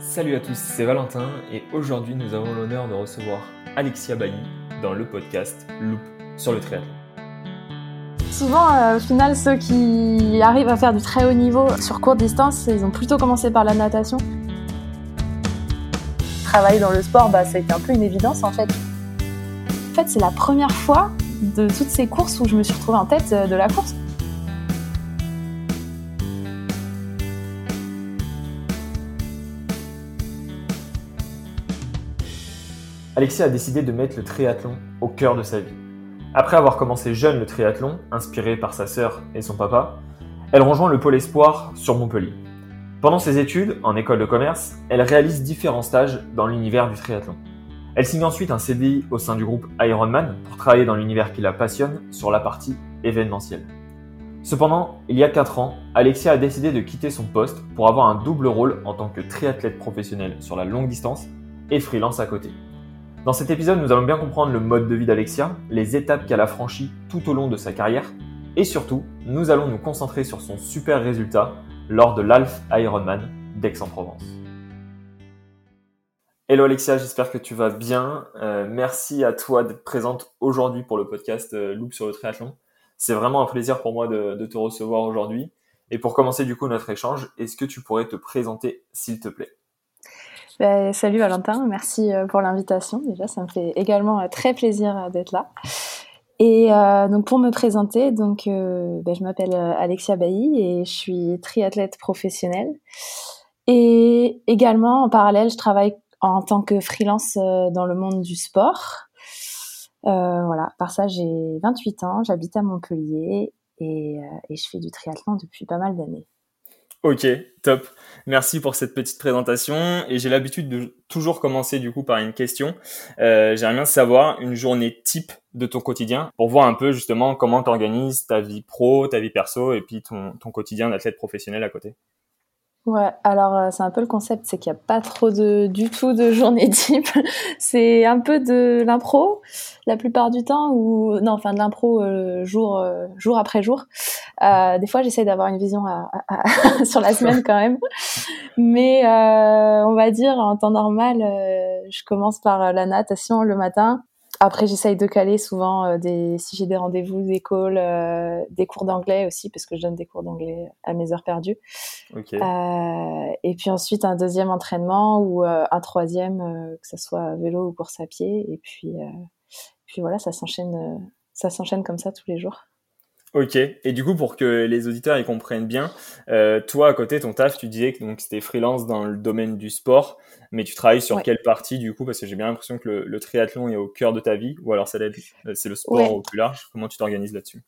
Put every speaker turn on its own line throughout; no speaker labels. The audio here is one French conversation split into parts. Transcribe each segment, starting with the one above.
Salut à tous, c'est Valentin et aujourd'hui nous avons l'honneur de recevoir Alexia Bailly dans le podcast Loop sur le triathlon.
Souvent, euh, au final, ceux qui arrivent à faire du très haut niveau sur courte distance, ils ont plutôt commencé par la natation. Travailler dans le sport, bah, ça a été un peu une évidence en fait. En fait, c'est la première fois de toutes ces courses où je me suis retrouvée en tête euh, de la course.
Alexia a décidé de mettre le triathlon au cœur de sa vie. Après avoir commencé jeune le triathlon, inspiré par sa sœur et son papa, elle rejoint le pôle espoir sur Montpellier. Pendant ses études en école de commerce, elle réalise différents stages dans l'univers du triathlon. Elle signe ensuite un CDI au sein du groupe Ironman pour travailler dans l'univers qui la passionne sur la partie événementielle. Cependant, il y a 4 ans, Alexia a décidé de quitter son poste pour avoir un double rôle en tant que triathlète professionnel sur la longue distance et freelance à côté. Dans cet épisode, nous allons bien comprendre le mode de vie d'Alexia, les étapes qu'elle a franchies tout au long de sa carrière, et surtout, nous allons nous concentrer sur son super résultat lors de l'Alf Ironman d'Aix-en-Provence. Hello Alexia, j'espère que tu vas bien. Euh, merci à toi d'être présente aujourd'hui pour le podcast euh, Loop sur le triathlon. C'est vraiment un plaisir pour moi de, de te recevoir aujourd'hui. Et pour commencer du coup notre échange, est-ce que tu pourrais te présenter s'il te plaît?
Ben, salut Valentin, merci euh, pour l'invitation. Déjà, ça me fait également euh, très plaisir euh, d'être là. Et euh, donc pour me présenter, donc euh, ben, je m'appelle Alexia Bailly et je suis triathlète professionnelle. Et également en parallèle, je travaille en tant que freelance dans le monde du sport. Euh, voilà, par ça j'ai 28 ans, j'habite à Montpellier et, et je fais du triathlon depuis pas mal d'années.
Ok, top. Merci pour cette petite présentation. Et j'ai l'habitude de toujours commencer du coup par une question. Euh, J'aimerais bien savoir une journée type de ton quotidien pour voir un peu justement comment tu organises ta vie pro, ta vie perso et puis ton, ton quotidien d'athlète professionnel à côté.
Ouais, alors euh, c'est un peu le concept, c'est qu'il n'y a pas trop de, du tout de journée type. c'est un peu de l'impro la plupart du temps, ou non, enfin de l'impro euh, jour, euh, jour après jour. Euh, des fois, j'essaie d'avoir une vision à, à, à sur la semaine quand même, mais euh, on va dire en temps normal, je commence par la natation le matin. Après, j'essaye de caler souvent euh, des, si j'ai des rendez-vous, des calls, euh, des cours d'anglais aussi, parce que je donne des cours d'anglais à mes heures perdues.
Ok.
Euh, et puis ensuite, un deuxième entraînement ou un troisième, que ce soit vélo ou course à pied. Et puis, puis voilà, ça s'enchaîne, ça s'enchaîne comme ça tous les jours.
Ok. Et du coup, pour que les auditeurs y comprennent bien, euh, toi à côté, ton taf, tu disais que donc c'était freelance dans le domaine du sport, mais tu travailles sur
Ouais.
quelle partie du coup? Parce que j'ai bien l'impression que le, le triathlon est au cœur de ta vie, ou alors euh, c'est le sport
Ouais.
au plus large. Comment tu t'organises là-dessus?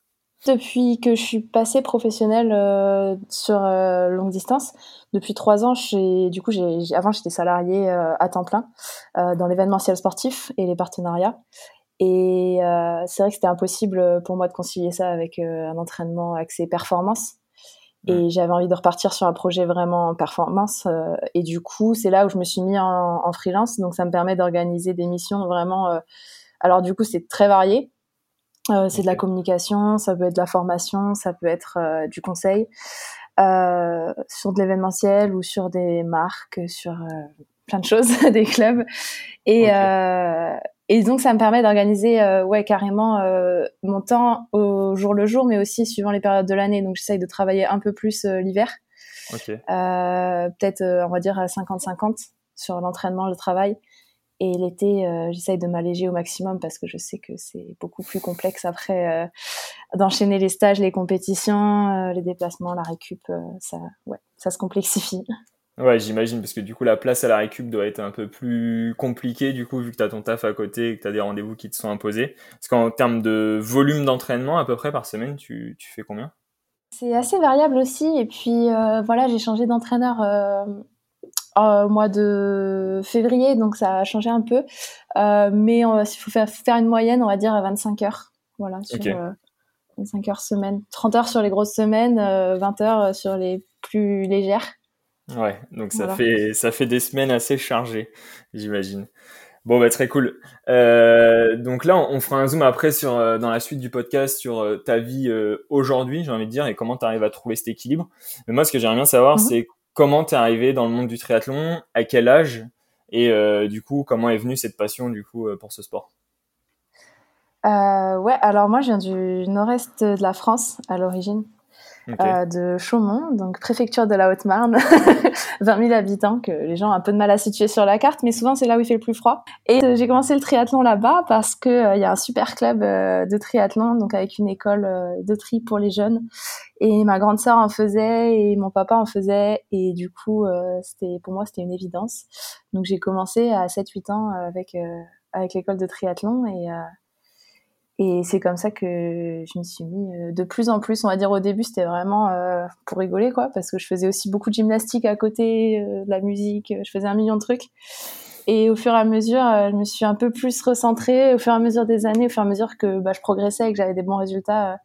Depuis que je suis passée professionnelle euh, sur euh, longue distance, depuis trois ans, du coup, avant j'étais salariée à temps plein dans l'événementiel sportif et les partenariats. Et euh, c'est vrai que c'était impossible pour moi de concilier ça avec euh, un entraînement axé performance. Et j'avais envie de repartir sur un projet vraiment en performance. euh, et du coup, c'est là où je me suis mis en, en freelance. Donc, ça me permet d'organiser des missions vraiment. euh, alors, du coup, c'est très varié. Euh, c'est de la communication, ça peut être de la formation, ça peut être euh, du conseil euh, sur de l'événementiel ou sur des marques, sur euh, plein de choses, des clubs. Et. Et donc, ça me permet d'organiser euh, ouais, carrément euh, mon temps au jour le jour, mais aussi suivant les périodes de l'année. Donc, j'essaye de travailler un peu plus euh, l'hiver,
Ok.
euh, peut-être, on va dire, à 50-50 sur l'entraînement, le travail. Et l'été, j'essaye de m'alléger au maximum parce que je sais que c'est beaucoup plus complexe après d'enchaîner les stages, les compétitions, les déplacements, la récup. ça, ouais, ça se complexifie.
Ouais, j'imagine, parce que du coup, la place à la récup doit être un peu plus compliquée, du coup, vu que tu as ton taf à côté et que tu as des rendez-vous qui te sont imposés. Parce qu'en termes de volume d'entraînement, à peu près par semaine, tu, tu fais combien?
C'est assez variable aussi. Et puis euh, voilà, j'ai changé d'entraîneur euh, au mois de février, donc ça a changé un peu. Euh, mais s'il faut faire, faire une moyenne, on va dire à 25 heures. Voilà, sur
Ok.
euh, 25 heures semaine. 30 heures sur les grosses semaines, euh, 20 heures sur les plus légères.
Ouais, donc ça
Voilà.
fait ça fait des semaines assez chargées, j'imagine. Bon, bah très cool. Euh, donc là, on, on fera un zoom après sur euh, dans la suite du podcast sur euh, ta vie aujourd'hui, j'ai envie de dire, et comment tu arrives à trouver cet équilibre. Mais moi, ce que j'aimerais bien savoir,
Mhm.
c'est comment t'es arrivé dans le monde du triathlon, à quel âge, et du coup, comment est venue cette passion du coup pour ce sport?
Ouais, alors moi, je viens du nord-est de la France à l'origine. Euh, de Chaumont, donc préfecture de la Haute-Marne, 20 000 habitants que les gens ont un peu de mal à situer sur la carte, mais souvent c'est là où il fait le plus froid. Et euh, j'ai commencé le triathlon là-bas parce que euh, il y a un super club de triathlon, donc avec une école de tri pour les jeunes. Et ma grande sœur en faisait et mon papa en faisait, et du coup c'était pour moi c'était une évidence. Donc j'ai commencé à 7-8 ans avec avec l'école de triathlon et et c'est comme ça que je me suis mis euh, de plus en plus, on va dire au début c'était vraiment euh, pour rigoler quoi, parce que je faisais aussi beaucoup de gymnastique à côté, euh, de la musique, je faisais un million de trucs. Et au fur et à mesure, je me suis un peu plus recentrée, au fur et à mesure des années, au fur et à mesure que bah, je progressais et que j'avais des bons résultats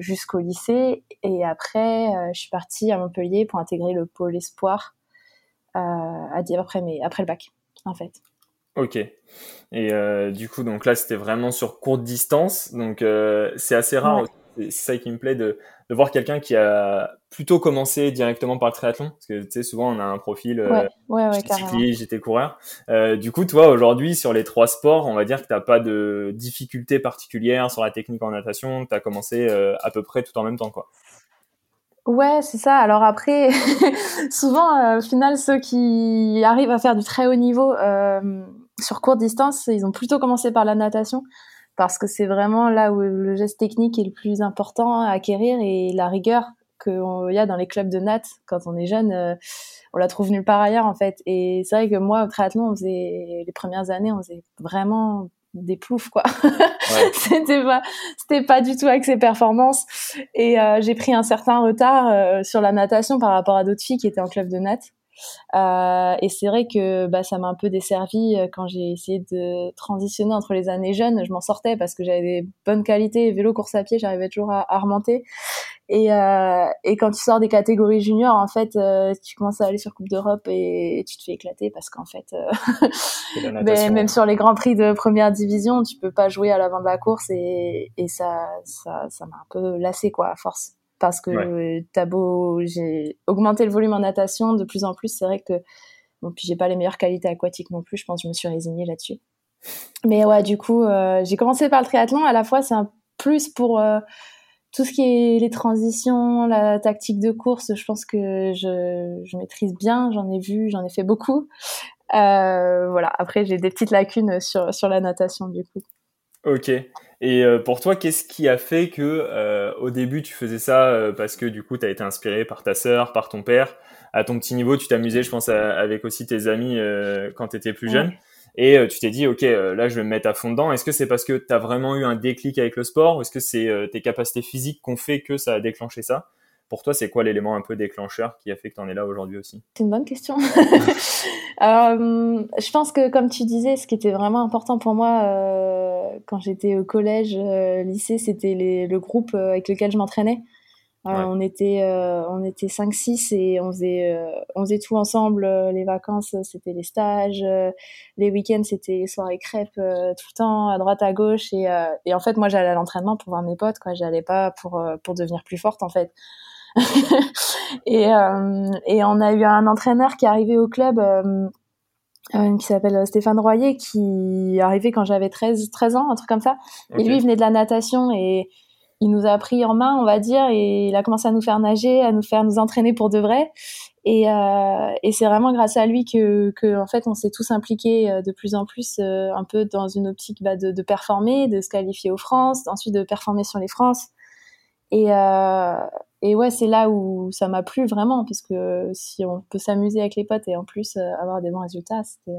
jusqu'au lycée. Et après, je suis partie à Montpellier pour intégrer le pôle espoir après, mes, après le bac, en fait.
Ok. Et euh, du coup, donc là, c'était vraiment sur courte distance. Donc, euh, c'est assez rare. C'est ça qui me plaît de, de voir quelqu'un qui a plutôt commencé directement par le triathlon. Parce que, tu sais, souvent, on a un profil. Euh,
ouais, ouais,
j'étais cycliste, j'étais coureur. Euh, du coup, toi, aujourd'hui, sur les trois sports, on va dire que tu n'as pas de difficultés particulières sur la technique en natation. Tu as commencé à peu près tout en même temps, quoi.
Ouais, c'est ça. Alors après, souvent, au final, ceux qui arrivent à faire du très haut niveau sur courte distance, ils ont plutôt commencé par la natation parce que c'est vraiment là où le geste technique est le plus important à acquérir et la rigueur qu'il y a dans les clubs de nat quand on est jeune, euh, on la trouve nulle part ailleurs en fait. Et c'est vrai que moi, au triathlon, on faisait les premières années, on faisait vraiment des ploufs quoi. c'était pas c'était pas du tout avec ses performances et euh, j'ai pris un certain retard euh, sur la natation par rapport à d'autres filles qui étaient en club de nat. Euh, et c'est vrai que bah, ça m'a un peu desservi euh, quand j'ai essayé de transitionner entre les années jeunes. Je m'en sortais parce que j'avais des bonnes qualités. Vélo, course à pied, j'arrivais toujours à, à, remonter. Et, euh, et quand tu sors des catégories juniors, en fait, euh, tu commences à aller sur Coupe d'Europe et, tu te fais éclater parce qu'en fait, euh, même sur les grands prix de première division, tu peux pas jouer à l'avant de la course et, et ça, ça, ça m'a un peu lassé quoi, à force parce que t'as beau, j'ai augmenté le volume en natation de plus en plus. C'est vrai que bon, puis j'ai pas les meilleures qualités aquatiques non plus. Je pense que je me suis résignée là-dessus. Mais ouais, du coup, euh, j'ai commencé par le triathlon. À la fois, c'est un plus pour euh, tout ce qui est les transitions, la tactique de course. Je pense que je, je maîtrise bien. J'en ai vu, j'en ai fait beaucoup. Euh, voilà. Après, j'ai des petites lacunes sur sur la natation du coup.
Ok. Et euh, pour toi, qu'est-ce qui a fait que euh, au début tu faisais ça euh, parce que du coup tu as été inspiré par ta sœur, par ton père, à ton petit niveau, tu t'amusais, je pense, avec aussi tes amis quand tu étais plus jeune. Et tu t'es dit, ok, là je vais me mettre à fond dedans. Est-ce que c'est parce que tu as vraiment eu un déclic avec le sport ou est-ce que c'est tes capacités physiques qu'on fait que ça a déclenché ça? Pour toi, c'est quoi l'élément un peu déclencheur qui a fait que tu en es là aujourd'hui aussi?
C'est une bonne question. euh, je pense que, comme tu disais, ce qui était vraiment important pour moi euh, quand j'étais au collège, euh, lycée, c'était le groupe euh, avec lequel je m'entraînais. Euh, on était on était 5 6 et on faisait on faisait tout ensemble les vacances c'était les stages les week-ends c'était les soirées crêpes tout le temps à droite à gauche. Et, et en fait moi j'allais à l'entraînement pour voir mes potes quoi. J'allais pas pour pour devenir plus forte en fait. Et, euh, et on a eu un entraîneur qui est arrivé au club euh, euh, qui s'appelle Stéphane Royer, qui est arrivé quand j'avais 13, 13 ans, un truc comme ça. Et lui, il venait de la natation et il nous a pris en main, on va dire, et il a commencé à nous faire nager, à nous faire nous entraîner pour de vrai. Et, euh, et c'est vraiment grâce à lui que, que en fait, on s'est tous impliqués de plus en plus, euh, un peu dans une optique bah, de, de, performer, de se qualifier aux France, ensuite de performer sur les France. Et, euh, et ouais, c'est là où ça m'a plu vraiment, parce que si on peut s'amuser avec les potes et en plus euh, avoir des bons résultats, c'était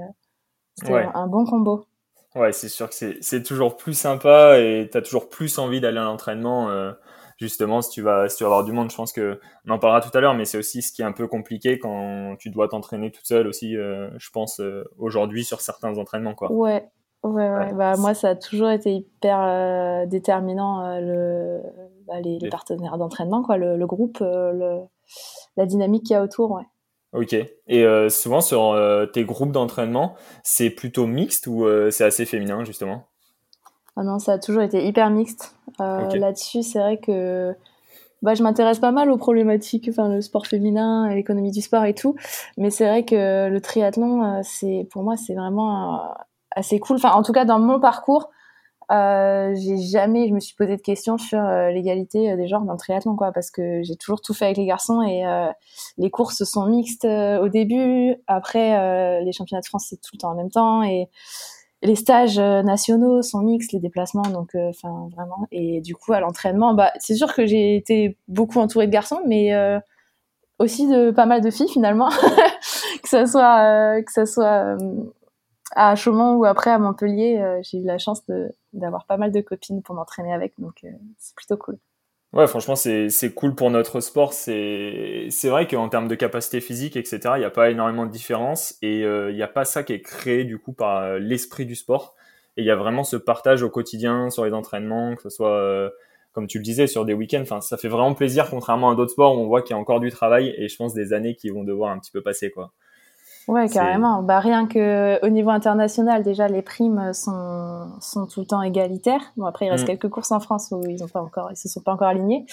euh, un bon combo.
Ouais, c'est sûr que c'est toujours plus sympa et tu as toujours plus envie d'aller à l'entraînement. Euh, justement, si tu, vas, si tu vas avoir du monde, je pense que on en parlera tout à l'heure, mais c'est aussi ce qui est un peu compliqué quand tu dois t'entraîner toute seule aussi, je pense, aujourd'hui sur certains entraînements. Quoi.
Ouais, Ouais, ouais. Bah, moi, ça a toujours été hyper euh, déterminant, euh, le, bah, les, les, partenaires d'entraînement, quoi, le, le groupe, euh, le, la dynamique qu'il y a autour, ouais.
Ok. Et souvent, sur tes groupes d'entraînement, c'est plutôt mixte ou c'est assez féminin, justement?
Ah non, ça a toujours été hyper mixte. Là-dessus, c'est vrai que bah, je m'intéresse pas mal aux problématiques, enfin le sport féminin, l'économie du sport et tout. Mais c'est vrai que le triathlon, c'est pour moi, c'est vraiment assez cool. Enfin, en tout cas, dans mon parcours, euh, j'ai jamais, je me suis posé de questions sur euh, l'égalité euh, des genres dans le triathlon, quoi, parce que j'ai toujours tout fait avec les garçons et euh, les courses sont mixtes au début. Après, les championnats de France c'est tout le temps en même temps et les stages nationaux sont mixtes, les déplacements, donc enfin vraiment. Et du coup, à l'entraînement, bah c'est sûr que j'ai été beaucoup entourée de garçons, mais aussi de pas mal de filles finalement, que ça soit que ça soit à Chaumont ou après à Montpellier, euh, j'ai eu la chance d'avoir pas mal de copines pour m'entraîner avec, donc euh, c'est plutôt cool.
Ouais, franchement, c'est cool pour notre sport. C'est vrai qu'en termes de capacité physique, etc., il n'y a pas énormément de différence et euh, il n'y a pas ça qui est créé du coup par l'esprit du sport. Et il y a vraiment ce partage au quotidien sur les entraînements, que ce soit, comme tu le disais, sur des week-ends. Enfin, ça fait vraiment plaisir, contrairement à d'autres sports où on voit qu'il y a encore du travail et je pense des années qui vont devoir un petit peu passer, quoi.
Ouais, carrément. Bah, rien que au niveau international, déjà, les primes sont, sont tout le temps égalitaires. Bon, après, il reste mm. quelques courses en France où ils ont pas encore, ils se sont pas encore alignés.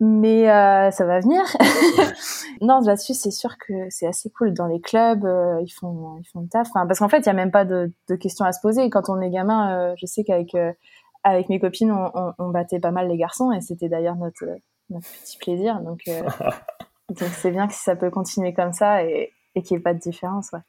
Mais euh, ça va venir. non, là-dessus, c'est sûr que c'est assez cool. Dans les clubs, euh, ils font, ils font le taf. Enfin, parce qu'en fait, il y a même pas de, de, questions à se poser. Quand on est gamin, euh, je sais qu'avec euh, avec mes copines, on, on, on, battait pas mal les garçons, et c'était d'ailleurs notre, notre petit plaisir. Donc, donc c'est bien que ça peut continuer comme ça. Et, et qu'il n'y ait pas de différence. Ouais.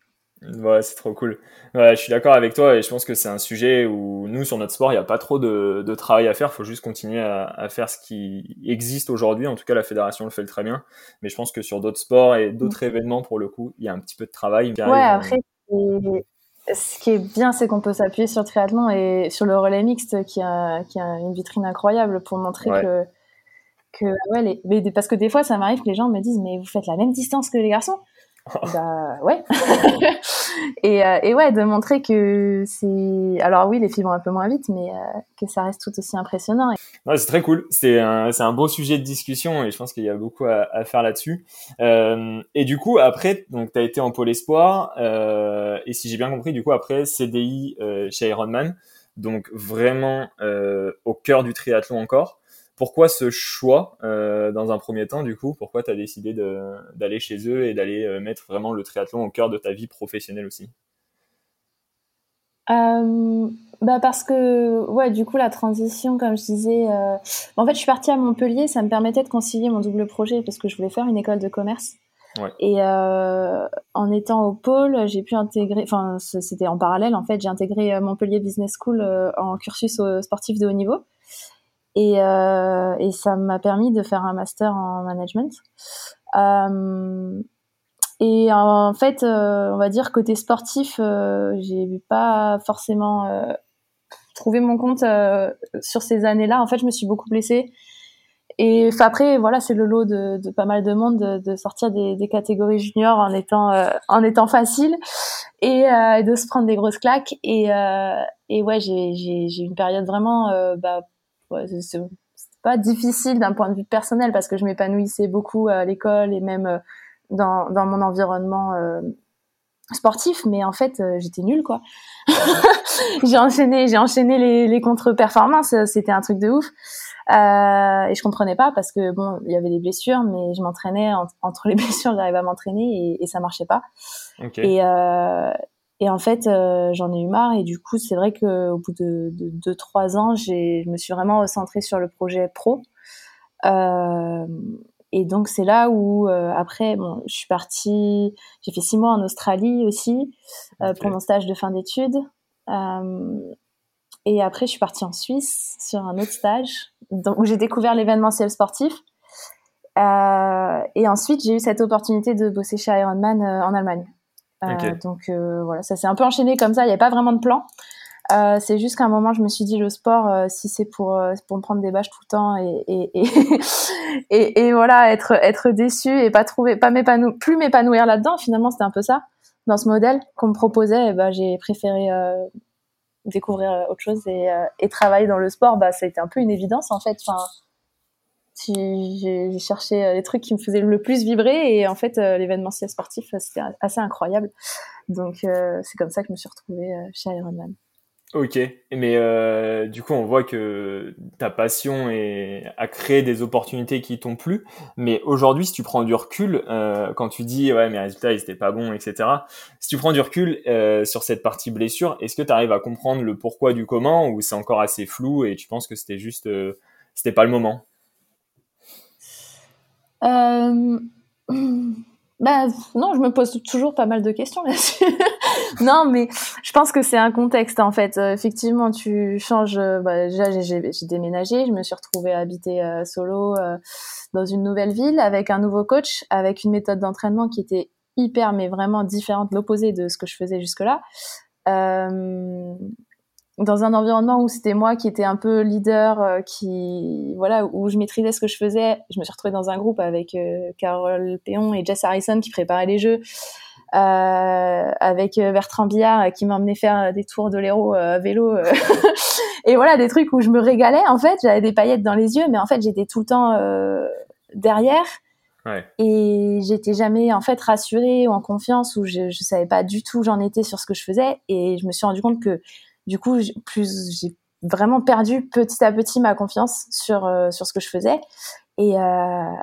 Ouais, c'est trop cool. Ouais, je suis d'accord avec toi et je pense que c'est un sujet où nous, sur notre sport, il n'y a pas trop de, de, travail à faire. Il faut juste continuer à, à, faire ce qui existe aujourd'hui. En tout cas, la fédération le fait très bien. Mais je pense que sur d'autres sports et d'autres mm. événements, pour le coup, il y a un petit peu de travail.
Ouais, après, ce qui est bien, c'est qu'on peut s'appuyer sur le triathlon et sur le relais mixte qui a, qui a une vitrine incroyable pour montrer que. que ouais, les, mais parce que des fois, ça m'arrive que les gens me disent Mais vous faites la même distance que les garçons bah ouais. et, euh, et, ouais, de montrer que c'est. Alors oui, les filles vont un peu moins vite, mais euh, que ça reste tout aussi impressionnant.
Ouais, c'est très cool. C'est un, c'est un beau sujet de discussion et je pense qu'il y a beaucoup à, faire là-dessus. Euh, et du coup, après, donc tu as été en pôle espoir et si j'ai bien compris, du coup après CDI euh, chez Ironman, donc vraiment au cœur du triathlon encore. Pourquoi ce choix euh, dans un premier temps du coup? Pourquoi tu as décidé d'aller chez eux et d'aller euh, mettre vraiment le triathlon au cœur de ta vie professionnelle aussi?
Euh, bah parce que ouais du coup la transition comme je disais en fait je suis partie à Montpellier ça me permettait de concilier mon double projet parce que je voulais faire une école de commerce. Ouais. et en étant au pôle j'ai pu intégrer enfin c'était en parallèle en fait j'ai intégré Montpellier Business School en cursus sportif de haut niveau et, euh, et ça m'a permis de faire un master en management. Euh, et en fait, euh, on va dire côté sportif, euh, j'ai pas forcément euh, trouvé mon compte sur ces années-là. En fait, je me suis beaucoup blessée. Et après, voilà, c'est le lot de, pas mal de monde de, sortir des, catégories juniors en étant en étant facile et de se prendre des grosses claques. Et, et ouais, j'ai j'ai une période vraiment bah, c'est pas difficile d'un point de vue personnel parce que je m'épanouissais beaucoup à l'école et même euh, dans, dans mon environnement euh, sportif, mais en fait euh, j'étais nulle quoi. j'ai enchaîné, j'ai enchaîné les, les contre-performances, c'était un truc de ouf. Euh, et je comprenais pas parce que bon, il y avait des blessures, mais je m'entraînais entre les blessures, j'arrivais à m'entraîner et, et ça marchait pas. Okay. Et, euh, et en fait, euh, j'en ai eu marre. Et du coup, c'est vrai qu'au bout de 2-3 ans, je me suis vraiment recentrée sur le projet pro. Euh, et donc, c'est là où, euh, après, bon, je suis partie, j'ai fait 6 mois en Australie aussi euh, pour mon stage de fin d'études. et après, je suis partie en Suisse sur un autre stage où j'ai découvert l'événementiel sportif. et ensuite, j'ai eu cette opportunité de bosser chez Ironman en Allemagne. Euh, donc euh, voilà, ça s'est un peu enchaîné comme ça. Il n'y avait pas vraiment de plan. Euh, c'est juste qu'à un moment, je me suis dit le sport, euh, si c'est pour euh, pour me prendre des bâches tout le temps et et, et, et, et voilà, être être déçu et pas trouver, pas m'épanouir, plus m'épanouir là-dedans. Finalement, c'était un peu ça dans ce modèle qu'on me proposait. Et bah, j'ai préféré découvrir autre chose et, et travailler dans le sport. Bah, ça a été un peu une évidence en fait. Enfin, j'ai cherché euh, les trucs qui me faisaient le plus vibrer et en fait euh, l'événementiel sportif euh, c'était assez incroyable donc c'est comme ça que je me suis retrouvée chez Ironman
Ok, mais du coup, on voit que ta passion est à créer des opportunités qui t'ont plu. Mais aujourd'hui, si tu prends du recul, quand tu dis ouais, mes résultats ils étaient pas bons, etc. Si tu prends du recul sur cette partie blessure, est-ce que tu arrives à comprendre le pourquoi du comment ou c'est encore assez flou et tu penses que c'était juste, c'était pas le moment?
Euh... Bah, non, je me pose toujours pas mal de questions là-dessus. non, mais je pense que c'est un contexte en fait. Euh, effectivement, tu changes. Euh, bah, déjà, j'ai déménagé, je me suis retrouvée à habiter solo dans une nouvelle ville avec un nouveau coach, avec une méthode d'entraînement qui était hyper, mais vraiment différente, l'opposé de ce que je faisais jusque-là dans un environnement où c'était moi qui étais un peu leader, euh, qui voilà, où je maîtrisais ce que je faisais. Je me suis retrouvée dans un groupe avec euh, Carole Péon et Jess Harrison qui préparaient les jeux, euh, avec euh, Bertrand Billard qui m'emmenait faire des tours de l'héros à vélo, et voilà des trucs où je me régalais. En fait, j'avais des paillettes dans les yeux, mais en fait j'étais tout le temps derrière. Ouais. Et j'étais jamais en fait rassurée ou en confiance ou je, je savais pas du tout où j'en étais sur ce que je faisais et je me suis rendu compte que du coup, plus j'ai vraiment perdu petit à petit ma confiance sur euh, sur ce que je faisais. Et euh,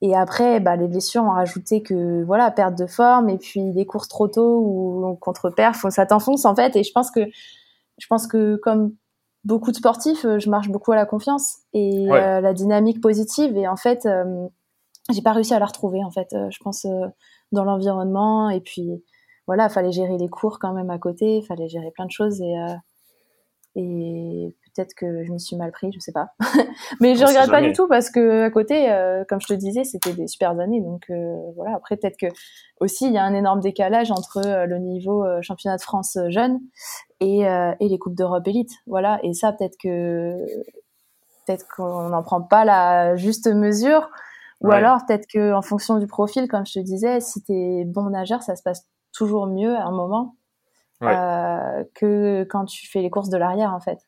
et après, bah, les blessures ont rajouté que voilà, perte de forme et puis des courses trop tôt ou contre perf, ça t'enfonce en fait. Et je pense que je pense que comme beaucoup de sportifs, je marche beaucoup à la confiance et euh, la dynamique positive. Et en fait, j'ai pas réussi à la retrouver en fait. je pense dans l'environnement et puis voilà, fallait gérer les cours quand même à côté, il fallait gérer plein de choses et, euh, et peut-être que je me suis mal pris, je sais pas. Mais je regrette pas du tout parce que à côté, euh, comme je te disais, c'était des super années. Donc euh, voilà, après peut-être que aussi il y a un énorme décalage entre le niveau championnat de France jeune et, et les coupes d'Europe élite. Voilà, et ça peut-être que peut-être qu'on n'en prend pas la juste mesure. Ou alors peut-être que en fonction du profil, comme je te disais, si tu es bon nageur, ça se passe toujours mieux à un moment euh, que quand tu fais les courses de l'arrière en fait.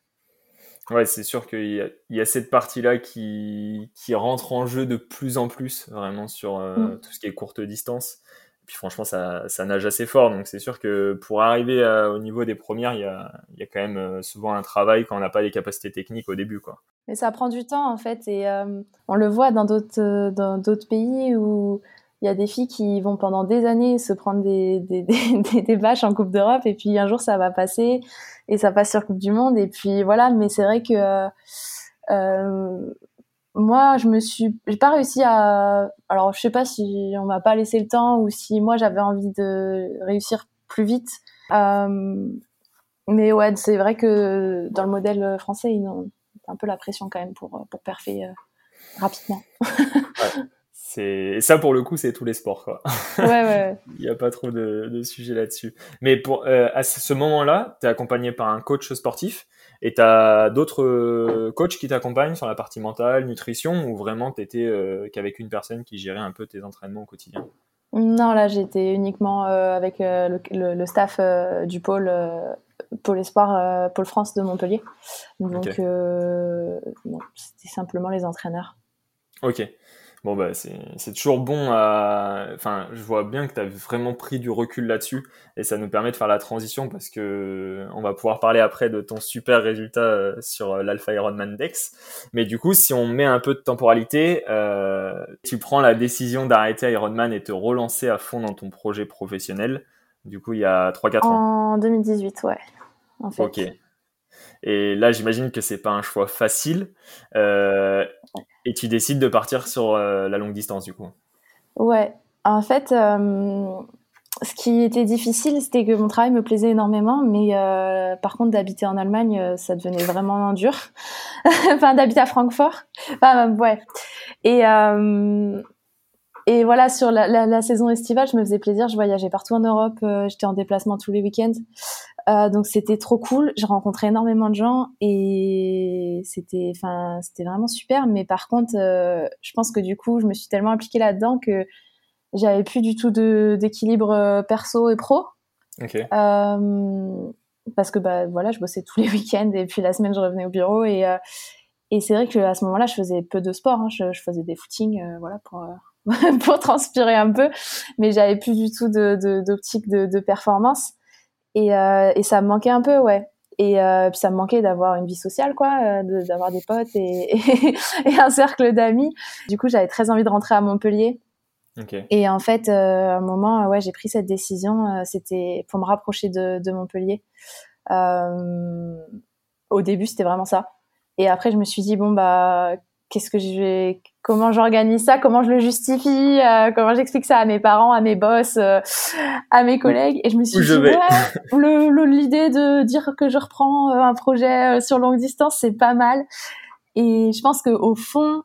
Ouais, c'est sûr qu'il y, a cette partie-là qui, qui rentre en jeu de plus en plus, vraiment, sur euh, mm. tout ce qui est courte distance. Et puis franchement, ça, ça nage assez fort. Donc c'est sûr que pour arriver au niveau des premières, il y a, y a, quand même euh, souvent un travail quand on n'a pas les capacités techniques au début. Quoi.
Mais ça prend du temps, en fait. Et on le voit dans d'autres, dans d'autres pays où il y a des filles qui vont pendant des années se prendre des, des, des, des vaches en Coupe d'Europe et puis un jour ça va passer et ça passe sur Coupe du Monde. Et puis voilà. Mais c'est vrai que euh, moi je me suis j'ai pas réussi à alors je sais pas si on m'a pas laissé le temps ou si moi j'avais envie de réussir plus vite. Euh, mais ouais c'est vrai que dans le modèle français ils ont un peu la pression quand même pour pour perfer euh, rapidement
C'est ça pour le coup, c'est tous les sports quoi.
Ouais ouais.
Il n'y a pas trop de, de sujets là-dessus. Mais pour euh, à ce moment-là, tu es accompagné par un coach sportif et tu as d'autres euh, coachs qui t'accompagnent sur la partie mentale, nutrition ou vraiment tu étais euh, qu'avec une personne qui gérait un peu tes entraînements au quotidien?
Non, là j'étais uniquement avec le, le, staff du pôle pôle espoir pôle France de Montpellier. Donc c'était simplement les entraîneurs.
OK. Bon, bah, c'est toujours bon à. Enfin, je vois bien que tu as vraiment pris du recul là-dessus et ça nous permet de faire la transition parce que on va pouvoir parler après de ton super résultat euh, sur euh, l'Alpha Ironman Dex. Mais du coup, si on met un peu de temporalité, euh, tu prends la décision d'arrêter Ironman et te relancer à fond dans ton projet professionnel. Du coup, il y a 3-4
ans. En 2018, ouais. En fait.
Ok. Et là, j'imagine que c'est pas un choix facile. Euh, et tu décides de partir sur euh, la longue distance, du coup.
Ouais. En fait, euh, ce qui était difficile, c'était que mon travail me plaisait énormément, mais par contre, d'habiter en Allemagne, ça devenait vraiment dur. enfin, d'habiter à Francfort. Enfin, ouais. Et et voilà, sur la, saison estivale, je me faisais plaisir. Je voyageais partout en Europe. J'étais en déplacement tous les week-ends. Euh, donc c'était trop cool. J'ai rencontré énormément de gens et c'était, enfin, c'était vraiment super. Mais par contre, euh, je pense que du coup, je me suis tellement impliquée là-dedans que j'avais plus du tout d'équilibre euh, perso et pro.
Okay.
parce que bah voilà, je bossais tous les week-ends et puis la semaine je revenais au bureau et et c'est vrai que à ce moment-là, je faisais peu de sport. Hein. Je, je, faisais des footings, voilà, pour pour transpirer un peu, mais j'avais plus du tout de d'optique de, de, performance et, euh, et ça me manquait un peu, ouais. Et euh, puis ça me manquait d'avoir une vie sociale, quoi, d'avoir des potes et, et, un cercle d'amis. Du coup, j'avais très envie de rentrer à Montpellier. Et en fait, à un moment, ouais, j'ai pris cette décision. c'était pour me rapprocher de, de Montpellier. au début, c'était vraiment ça. Et après, je me suis dit bon bah qu'est-ce que je vais, comment j'organise ça, comment je le justifie, euh, comment j'explique ça à mes parents, à mes boss, euh, à mes collègues. Et je me suis dit, ouais, le, l'idée de dire que je reprends euh, un projet sur longue distance, c'est pas mal. Et je pense que au fond,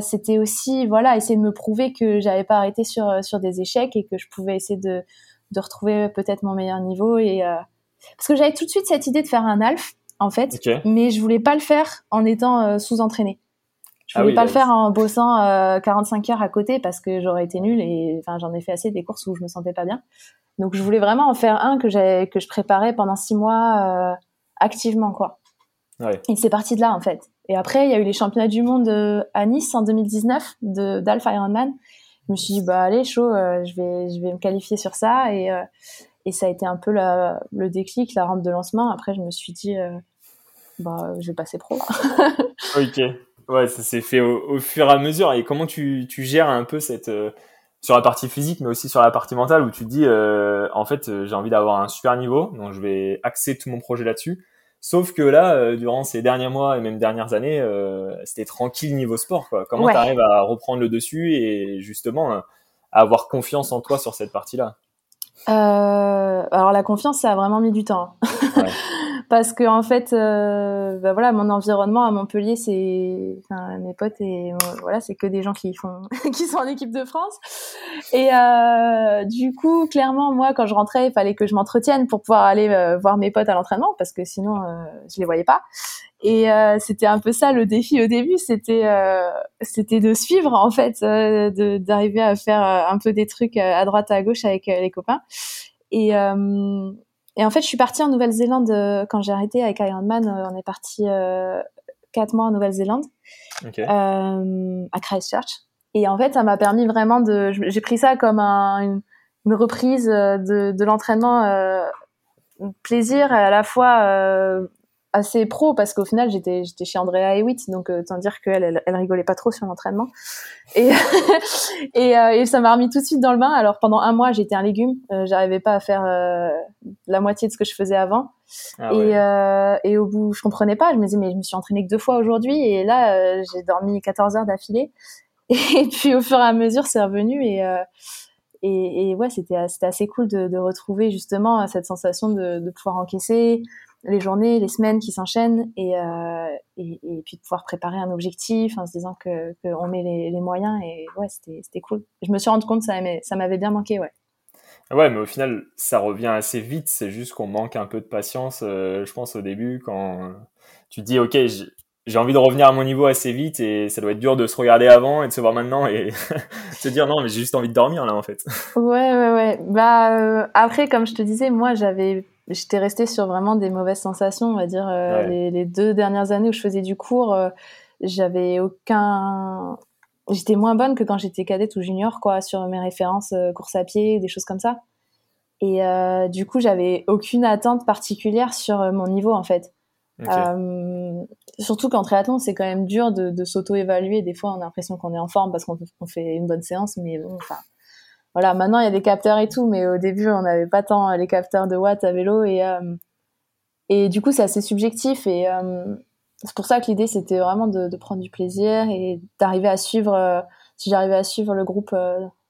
c'était aussi, voilà, essayer de me prouver que j'avais pas arrêté sur sur des échecs et que je pouvais essayer de de retrouver peut-être mon meilleur niveau et parce que j'avais tout de suite cette idée de faire un alf en fait, mais je voulais pas le faire en étant sous-entraîné. Je voulais ah pas le faire en bossant 45 euh, heures à côté parce que j'aurais été nulle et enfin j'en ai fait assez des courses où je me sentais pas bien. Donc je voulais vraiment en faire un que j'ai que je préparais pendant six mois euh, activement quoi. Ouais. Et c'est parti de là en fait. Et après il y a eu les championnats du monde euh, à Nice en 2019 de d'Alpha Ironman. Je me suis dit bah allez chaud, je vais je vais me qualifier sur ça et et ça a été un peu la, le déclic, la rampe de lancement. Après je me suis dit bah je vais passer pro.
ok. Ouais, ça s'est fait au, fur et à mesure. Et comment tu, tu gères un peu cette euh, sur la partie physique, mais aussi sur la partie mentale, où tu te dis, euh, en fait, euh, j'ai envie d'avoir un super niveau, donc je vais axer tout mon projet là-dessus. Sauf que là, durant ces derniers mois et même dernières années, c'était tranquille niveau sport. Quoi. Comment tu arrives à reprendre le dessus et justement à avoir confiance en toi sur cette partie-là?
Alors la confiance, ça a vraiment mis du temps. Ouais. parce que en fait, euh, bah voilà, mon environnement à Montpellier, c'est, enfin, mes potes et voilà, c'est que des gens qui font, qui sont en équipe de France. Et euh, du coup, clairement, moi, quand je rentrais, il fallait que je m'entretienne pour pouvoir aller euh, voir mes potes à l'entraînement, parce que sinon, euh, je les voyais pas. Et euh, c'était un peu ça le défi au début, c'était, c'était de suivre en fait, de d'arriver à faire un peu des trucs à droite à gauche avec les copains. Et et en fait, je suis partie en Nouvelle-Zélande euh, quand j'ai arrêté avec Ironman. Euh, on est parti euh, quatre mois en Nouvelle-Zélande, euh, à Christchurch. Et en fait, ça m'a permis vraiment de. J'ai pris ça comme un, une, une, reprise de, de l'entraînement euh, plaisir à la fois assez pro parce qu'au final j'étais j'étais chez Andrea Hewitt donc euh, tant dire qu'elle elle, elle, rigolait pas trop sur l'entraînement. Et et, euh, et, ça m'a remis tout de suite dans le bain. Alors pendant un mois j'étais un légume. Euh, j'arrivais pas à faire euh, la moitié de ce que je faisais avant. Ah et et au bout je comprenais pas. Je me disais mais je me suis entraînée que deux fois aujourd'hui. Et là j'ai dormi 14 heures d'affilée. Et puis au fur et à mesure c'est revenu. Et et, et ouais c'était c'était assez cool de, de retrouver justement cette sensation de, de pouvoir encaisser les journées, les semaines qui s'enchaînent et, euh, et, et, puis de pouvoir préparer un objectif en se disant que qu'on met les, les, moyens et ouais c'était cool. Je me suis rendu compte ça ça m'avait bien manqué ouais.
Ouais, mais au final, ça revient assez vite. C'est juste qu'on manque un peu de patience, euh, je pense, au début, quand tu dis, OK, j'ai envie de revenir à mon niveau assez vite et ça doit être dur de se regarder avant et de se voir maintenant et se dire, non, mais j'ai juste envie de dormir, là, en fait.
Ouais, ouais, ouais. Bah, euh, après, comme je te disais, moi, j'avais j'étais restée sur vraiment des mauvaises sensations, on va dire. Euh, les, les, deux dernières années où je faisais du cours, euh, j'avais aucun. J'étais moins bonne que quand j'étais cadette ou junior, quoi, sur mes références euh, course à pied, des choses comme ça. Et du coup, j'avais aucune attente particulière sur mon niveau, en fait. surtout qu'en triathlon, c'est quand même dur de, de s'auto-évaluer. Des fois, on a l'impression qu'on est en forme parce qu'on fait une bonne séance, mais bon, enfin, voilà, maintenant il y a des capteurs et tout, mais au début on n'avait pas tant les capteurs de watts à vélo et euh, et du coup c'est assez subjectif et euh, c'est pour ça que l'idée c'était vraiment de, de, prendre du plaisir et d'arriver à suivre. Euh, si j'arrivais à suivre le groupe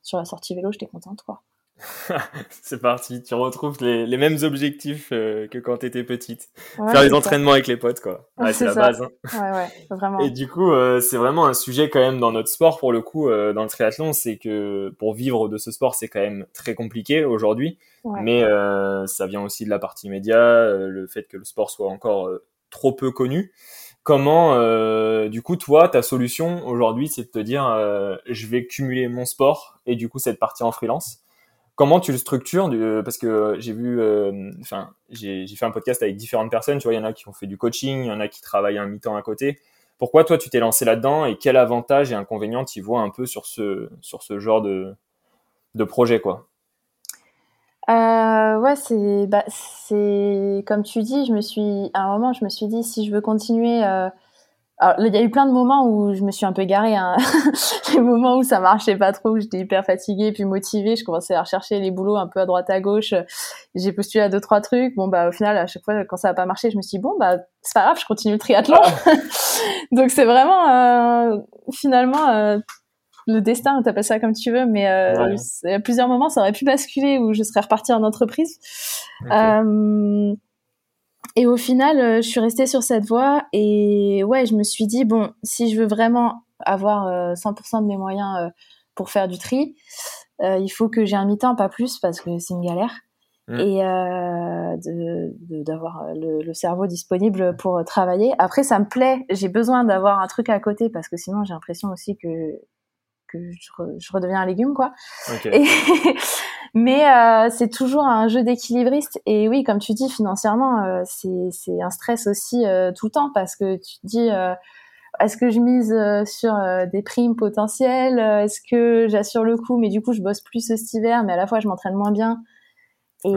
sur la sortie vélo, j'étais contente quoi.
c'est parti, tu retrouves les, les mêmes objectifs euh, que quand tu étais petite. Faire les entraînements avec les potes, quoi. Ouais, c'est la base. Hein.
Ouais, ouais, vraiment.
Et du coup, euh, c'est vraiment un sujet quand même dans notre sport, pour le coup, euh, dans le triathlon, c'est que pour vivre de ce sport, c'est quand même très compliqué aujourd'hui. Mais ça vient aussi de la partie média, le fait que le sport soit encore trop peu connu. Comment, du coup, toi, ta solution aujourd'hui, c'est de te dire, je vais cumuler mon sport et du coup cette partie en freelance comment tu le structures Parce que j'ai vu, euh, enfin, j'ai fait un podcast avec différentes personnes. Tu vois, il y en a qui ont fait du coaching, il y en a qui travaillent un mi-temps à côté. Pourquoi toi tu t'es lancé là-dedans et quel avantage et inconvénient tu vois un peu sur ce sur ce genre de de projet quoi?
Euh, ouais, c'est, bah, comme tu dis. Je me suis, à un moment, je me suis dit si je veux continuer. Euh... Alors, il y a eu plein de moments où je me suis un peu garée. Hein. les moments où ça marchait pas trop, où j'étais hyper fatiguée, puis motivée. Je commençais à rechercher les boulots un peu à droite à gauche. J'ai postulé à deux trois trucs. Bon bah au final, à chaque fois quand ça a pas marché, je me suis dit bon bah c'est pas grave, je continue le triathlon. Donc c'est vraiment euh, finalement euh, le destin, t'appelles ça comme tu veux, mais euh, à plusieurs moments, ça aurait pu basculer où je serais repartie en entreprise. Euh, et au final, euh, je suis restée sur cette voie et ouais, je me suis dit bon, si je veux vraiment avoir 100% euh, de mes moyens euh, pour faire du tri, il faut que j'ai un mi-temps, pas plus, parce que c'est une galère. Mm. Et d'avoir le, le, cerveau disponible pour travailler. Après, ça me plaît. J'ai besoin d'avoir un truc à côté parce que sinon, j'ai l'impression aussi que que je, redeviens un légume quoi. mais euh, c'est toujours un jeu d'équilibriste. Et oui comme tu dis financièrement euh, c'est un stress aussi euh, tout le temps parce que tu te dis est-ce que je mise sur des primes potentielles Est-ce que j'assure le coup Mais du coup, je bosse plus cet hiver, mais à la fois, je m'entraîne moins bien. Et,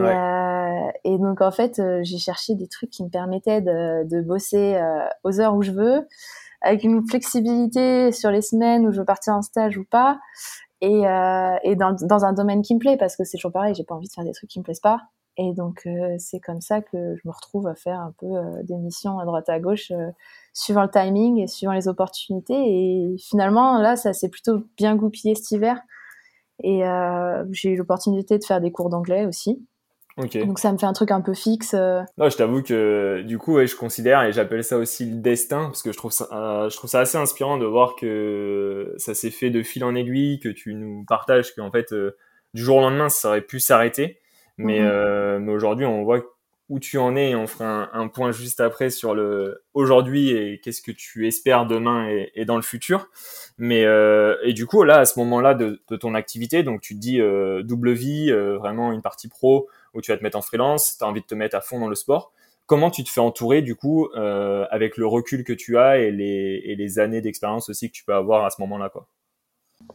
et donc, en fait, j'ai cherché des trucs qui me permettaient de, de bosser aux heures où je veux, avec une flexibilité sur les semaines où je veux partir en stage ou pas, et, euh, dans, un domaine qui me plaît, parce que c'est toujours pareil, j'ai pas envie de faire des trucs qui me plaisent pas. Et donc euh, c'est comme ça que je me retrouve à faire un peu euh, des missions à droite à gauche, suivant le timing et suivant les opportunités. Et finalement là, ça s'est plutôt bien goupillé cet hiver. Et j'ai eu l'opportunité de faire des cours d'anglais aussi. Donc ça me fait un truc un peu fixe. Euh.
Non, je t'avoue que du coup, ouais, je considère et j'appelle ça aussi le destin parce que je trouve ça, euh, je trouve ça assez inspirant de voir que ça s'est fait de fil en aiguille, que tu nous partages qu'en fait euh, du jour au lendemain ça aurait pu s'arrêter, mais, mhm. mais aujourd'hui on voit où tu en es et on fera un, point juste après sur le aujourd'hui et qu'est-ce que tu espères demain et, et dans le futur. Mais et du coup là à ce moment-là de, de, ton activité, donc tu te dis double vie, vraiment une partie pro où tu vas te mettre en freelance, tu as envie de te mettre à fond dans le sport. Comment tu te fais entourer du coup euh, avec le recul que tu as et les, années d'expérience aussi que tu peux avoir à ce moment-là quoi?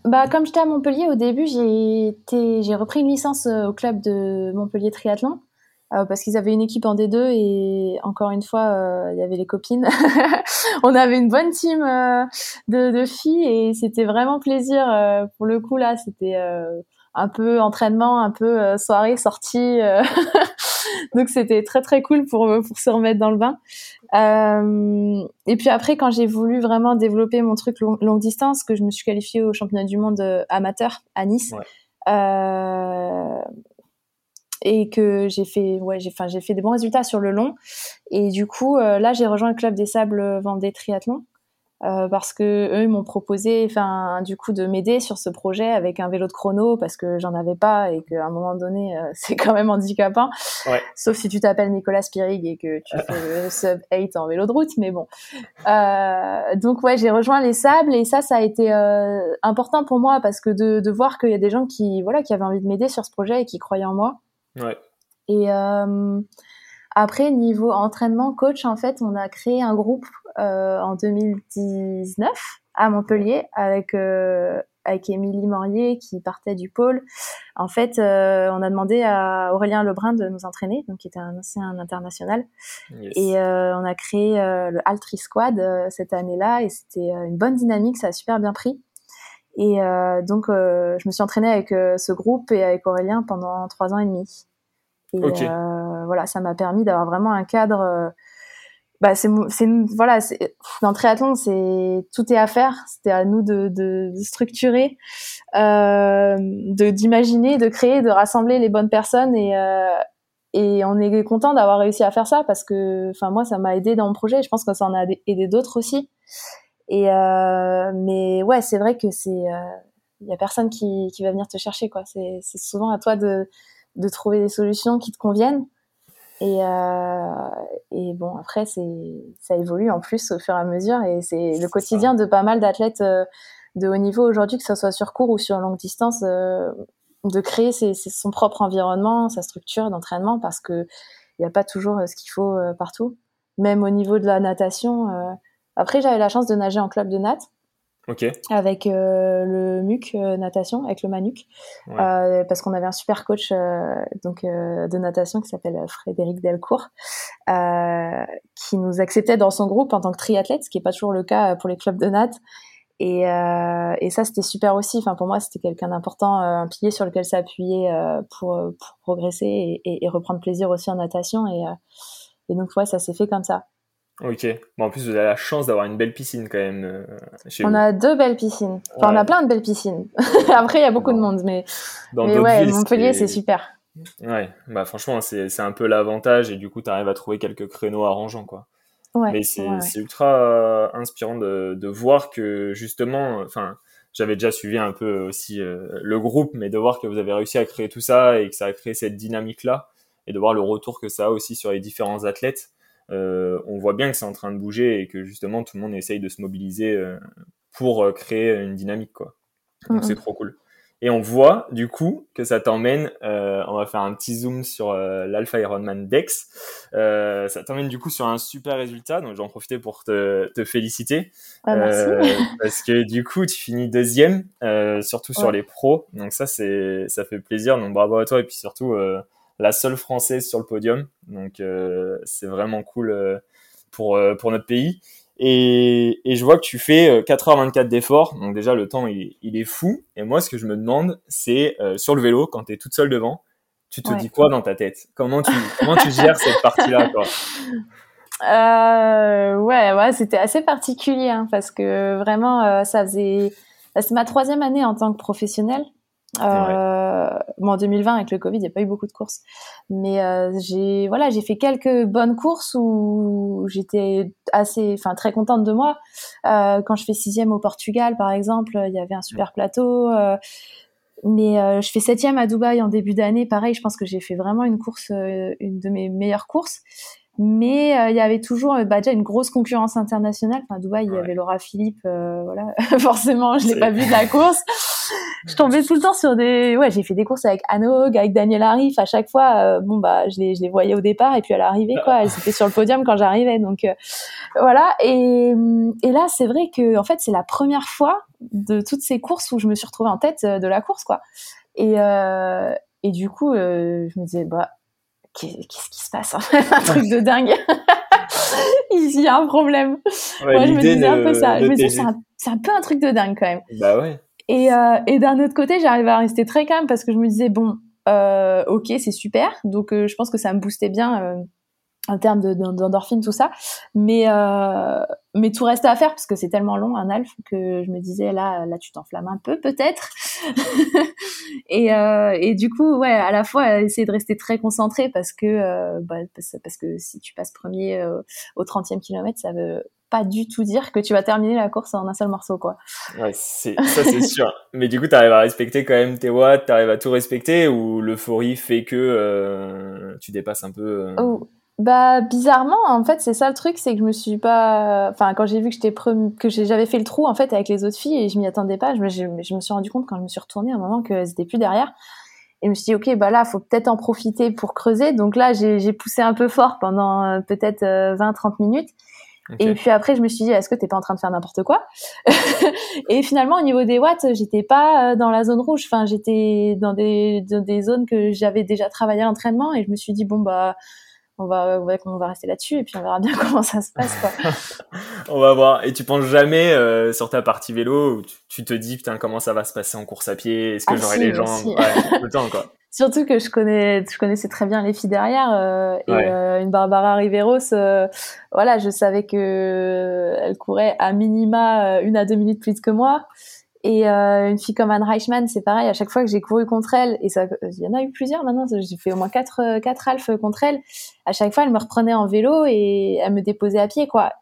Bah, comme j'étais à Montpellier au début, j'ai repris une licence euh, au club de Montpellier Triathlon euh, parce qu'ils avaient une équipe en D2 et encore une fois, il y avait les copines. On avait une bonne team de, de, filles et c'était vraiment plaisir. pour le coup là, c'était un peu entraînement, un peu euh, soirée, sortie. Euh. Donc c'était très très cool pour pour se remettre dans le bain. Euh, et puis après, quand j'ai voulu vraiment développer mon truc longue distance, que je me suis qualifiée au championnat du monde amateur à Nice. et que j'ai fait ouais j'ai enfin j'ai fait des bons résultats sur le long et du coup là j'ai rejoint le club des sables Vendée Triathlon euh, parce que eux m'ont proposé, enfin, du coup, de m'aider sur ce projet avec un vélo de chrono parce que j'en avais pas et qu'à un moment donné, euh, c'est quand même handicapant. Ouais. Sauf si tu t'appelles Nicolas Spirig et que tu fais le sub 8 en vélo de route, mais bon. Euh, donc ouais, j'ai rejoint les sables et ça, ça a été important pour moi parce que de, de voir qu'il y a des gens qui, voilà, qui avaient envie de m'aider sur ce projet et qui croyaient en moi. Ouais. Et après, niveau entraînement, coach, en fait, on a créé un groupe en 2019 à Montpellier avec euh, avec Émilie Morier qui partait du pôle. En fait, euh, on a demandé à Aurélien Lebrun de nous entraîner, donc qui était un ancien international, et euh, on a créé euh, le Altri Squad euh, cette année-là, et c'était une bonne dynamique, ça a super bien pris. Et donc, je me suis entraînée avec ce groupe et avec Aurélien pendant trois ans et demi. Et voilà, ça m'a permis d'avoir vraiment un cadre bah c'est c'est voilà c'est dans triathlon c'est tout est à faire c'était à nous de, de, de structurer euh, de d'imaginer de créer de rassembler les bonnes personnes et euh, et on est content d'avoir réussi à faire ça parce que enfin moi ça m'a aidé dans mon projet je pense que ça en a aidé d'autres aussi. Et euh, mais ouais c'est vrai que c'est il euh, y a personne qui qui va venir te chercher quoi. C'est c'est souvent à toi de de trouver des solutions qui te conviennent et, euh, et bon, après, c'est, ça évolue en plus au fur et à mesure. Et c'est le quotidien de pas mal d'athlètes euh, de haut niveau aujourd'hui, que ce soit sur court ou sur longue distance, euh, de créer ses, son propre environnement, sa structure d'entraînement, parce que il n'y a pas toujours ce qu'il faut partout. Même au niveau de la natation. après, j'avais la chance de nager en club de avec le MUC natation, avec le MANUC, parce qu'on avait un super coach donc de natation qui s'appelle Frédéric Delcourt, qui nous acceptait dans son groupe en tant que triathlète, ce qui n'est pas toujours le cas pour les clubs de nat. Et, euh, et ça, c'était super aussi. Enfin, pour moi, c'était quelqu'un d'important, euh, un pilier sur lequel s'appuyer euh, pour, pour, progresser et, et, reprendre plaisir aussi en natation. Et, euh, et donc, ouais, ça s'est fait comme ça.
Ok. Bon, en plus, vous avez la chance d'avoir une belle piscine quand même. Euh,
chez on a deux belles piscines. Enfin, on a plein de belles piscines. Après, il y a beaucoup de monde, mais, mais ouais, Montpellier, c'est super.
Ouais, bah franchement, c'est un peu l'avantage et du coup, tu arrives à trouver quelques créneaux arrangeants, quoi. Mais c'est ultra euh, inspirant de, de, voir que justement, enfin, j'avais déjà suivi un peu aussi euh, le groupe, mais de voir que vous avez réussi à créer tout ça et que ça a créé cette dynamique-là, et de voir le retour que ça a aussi sur les différents athlètes, on voit bien que c'est en train de bouger et que justement tout le monde essaye de se mobiliser euh, pour créer une dynamique, quoi. Donc c'est trop cool. Et on voit du coup que ça t'emmène, euh, on va faire un petit zoom sur euh, l'Alpha Ironman Dex, euh, ça t'emmène du coup sur un super résultat, donc j'en profiter pour te, te féliciter.
Ah,
euh, parce que du coup tu finis deuxième, euh, surtout sur les pros, donc ça c'est ça fait plaisir, donc bravo à toi. Et puis surtout la seule française sur le podium, donc c'est vraiment cool pour, pour notre pays. Et, et, je vois que tu fais 4h24 euh, d'efforts, donc déjà le temps il, il, est fou. Et moi ce que je me demande, c'est euh, sur le vélo, quand tu es toute seule devant, tu te dis quoi dans ta tête? Comment tu, comment tu gères cette partie-là
euh, Ouais, ouais c'était assez particulier hein, parce que vraiment euh, ça faisait... C'est ma troisième année en tant que professionnelle. Euh, bon, en 2020 avec le Covid, il n'y a pas eu beaucoup de courses, mais euh, j'ai voilà, j'ai fait quelques bonnes courses où j'étais assez, enfin très contente de moi. Euh, quand je fais sixième au Portugal, par exemple, il y avait un super plateau. Euh, mais euh, je fais septième à Dubaï en début d'année. Pareil, je pense que j'ai fait vraiment une course, une de mes meilleures courses mais il y avait toujours bah, déjà une grosse concurrence internationale. Enfin, à Dubaï, il y avait Laura Philippe, euh, voilà. Forcément, je l'ai pas vu de la course. Je tombais tout le temps sur des ouais j'ai fait des courses avec Anog avec Daniel Arif. À chaque fois euh, bon bah je les je les voyais au départ et puis à l'arrivée quoi. Elles étaient sur le podium quand j'arrivais. Donc euh, voilà. Et et là c'est vrai que en fait c'est la première fois de toutes ces courses où je me suis retrouvée en tête euh, de la course quoi. Et et du coup je me disais bah qu'est-ce qui se passe un truc de dingue il y a un problème ouais, je me disais un peu ça je me disais c'est un, un peu un truc de dingue quand même
bah ouais
et, euh, et d'un autre côté, j'arrivais à rester très calme parce que je me disais bon, euh, ok, c'est super. Donc euh, je pense que ça me boostait bien en termes d'endorphine, tout ça. Mais euh, mais tout restait à faire parce que c'est tellement long un alf que je me disais là là tu t'enflammes un peu peut-être. et euh, et du coup ouais à la fois essayer de rester très concentré parce que bah, parce, parce, que si tu passes premier au 30e kilomètre ça veut pas du tout dire que tu vas terminer la course en un seul morceau, quoi.
Ouais, ça c'est sûr. Mais du coup, tu arrives à respecter quand même tes watts, tu arrives à tout respecter ou l'euphorie fait que euh, tu dépasses un peu euh...
oh. Bah bizarrement, en fait, c'est ça le truc, c'est que je me suis pas, enfin quand j'ai vu que j'étais que j'avais fait le trou en fait avec les autres filles et je m'y attendais pas, je me, je, me suis rendu compte quand je me suis retournée à un moment qu'elles étaient plus derrière. Et je me suis dit, ok, bah là, faut peut-être en profiter pour creuser. Donc là, j'ai poussé un peu fort pendant euh, peut-être 20-30 euh, minutes. Et puis après, je me suis dit, est-ce que t'es pas en train de faire n'importe quoi Et finalement, au niveau des watts, j'étais pas euh, dans la zone rouge. Enfin, j'étais dans des, dans des zones que j'avais déjà travaillé à l'entraînement. Et je me suis dit, bon bah, on va, on va rester là-dessus et puis on verra bien comment ça se passe. Quoi.
on va voir. Et tu penses jamais euh, sur ta partie vélo où tu, te dis, putain, comment ça va se passer en course à pied? Est-ce que ah, j'aurai les jambes ouais, le temps, quoi.
Surtout que je connais, je connaissais très bien les filles derrière euh, et euh, une Barbara Riveros, voilà, je savais que elle courait à minima une à deux minutes plus que moi. Et une fille comme Anne Reichmann, c'est pareil. À chaque fois que j'ai couru contre elle, et ça, il y en a eu plusieurs maintenant. J'ai fait au moins quatre quatre alphes contre elle. À chaque fois, elle me reprenait en vélo et elle me déposait à pied, quoi.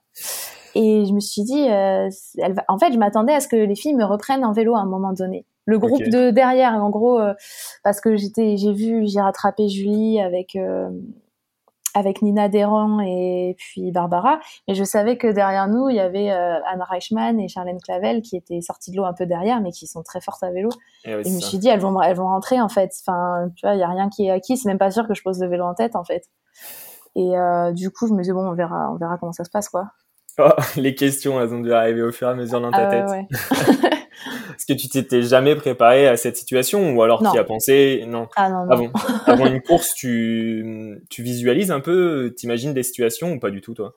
Et je me suis dit, elle en fait, je m'attendais à ce que les filles me reprennent en vélo à un moment donné le groupe de derrière en gros euh, parce que j'étais j'ai vu j'ai rattrapé Julie avec euh, avec Nina Deran et puis Barbara. Mais je savais que derrière nous il y avait euh, Anne Reichmann et Charlène Clavel qui étaient sorties de l'eau un peu derrière mais qui sont très fortes à vélo. Et, je me suis dit elles vont elles vont rentrer en fait. Enfin tu vois il y a rien qui est acquis. C'est même pas sûr que je pose le vélo en tête en fait. Et du coup je me disais bon on verra on verra comment ça se passe quoi.
Oh, les questions, elles ont dû arriver au fur et à mesure dans ta
Ah,
tête.
ouais.
Est-ce que tu t'étais jamais préparé à cette situation ou alors tu as pensé? Non.
Ah non, non.
Avant, avant une course, tu, tu visualises un peu, t'imagines des situations ou pas du tout, toi?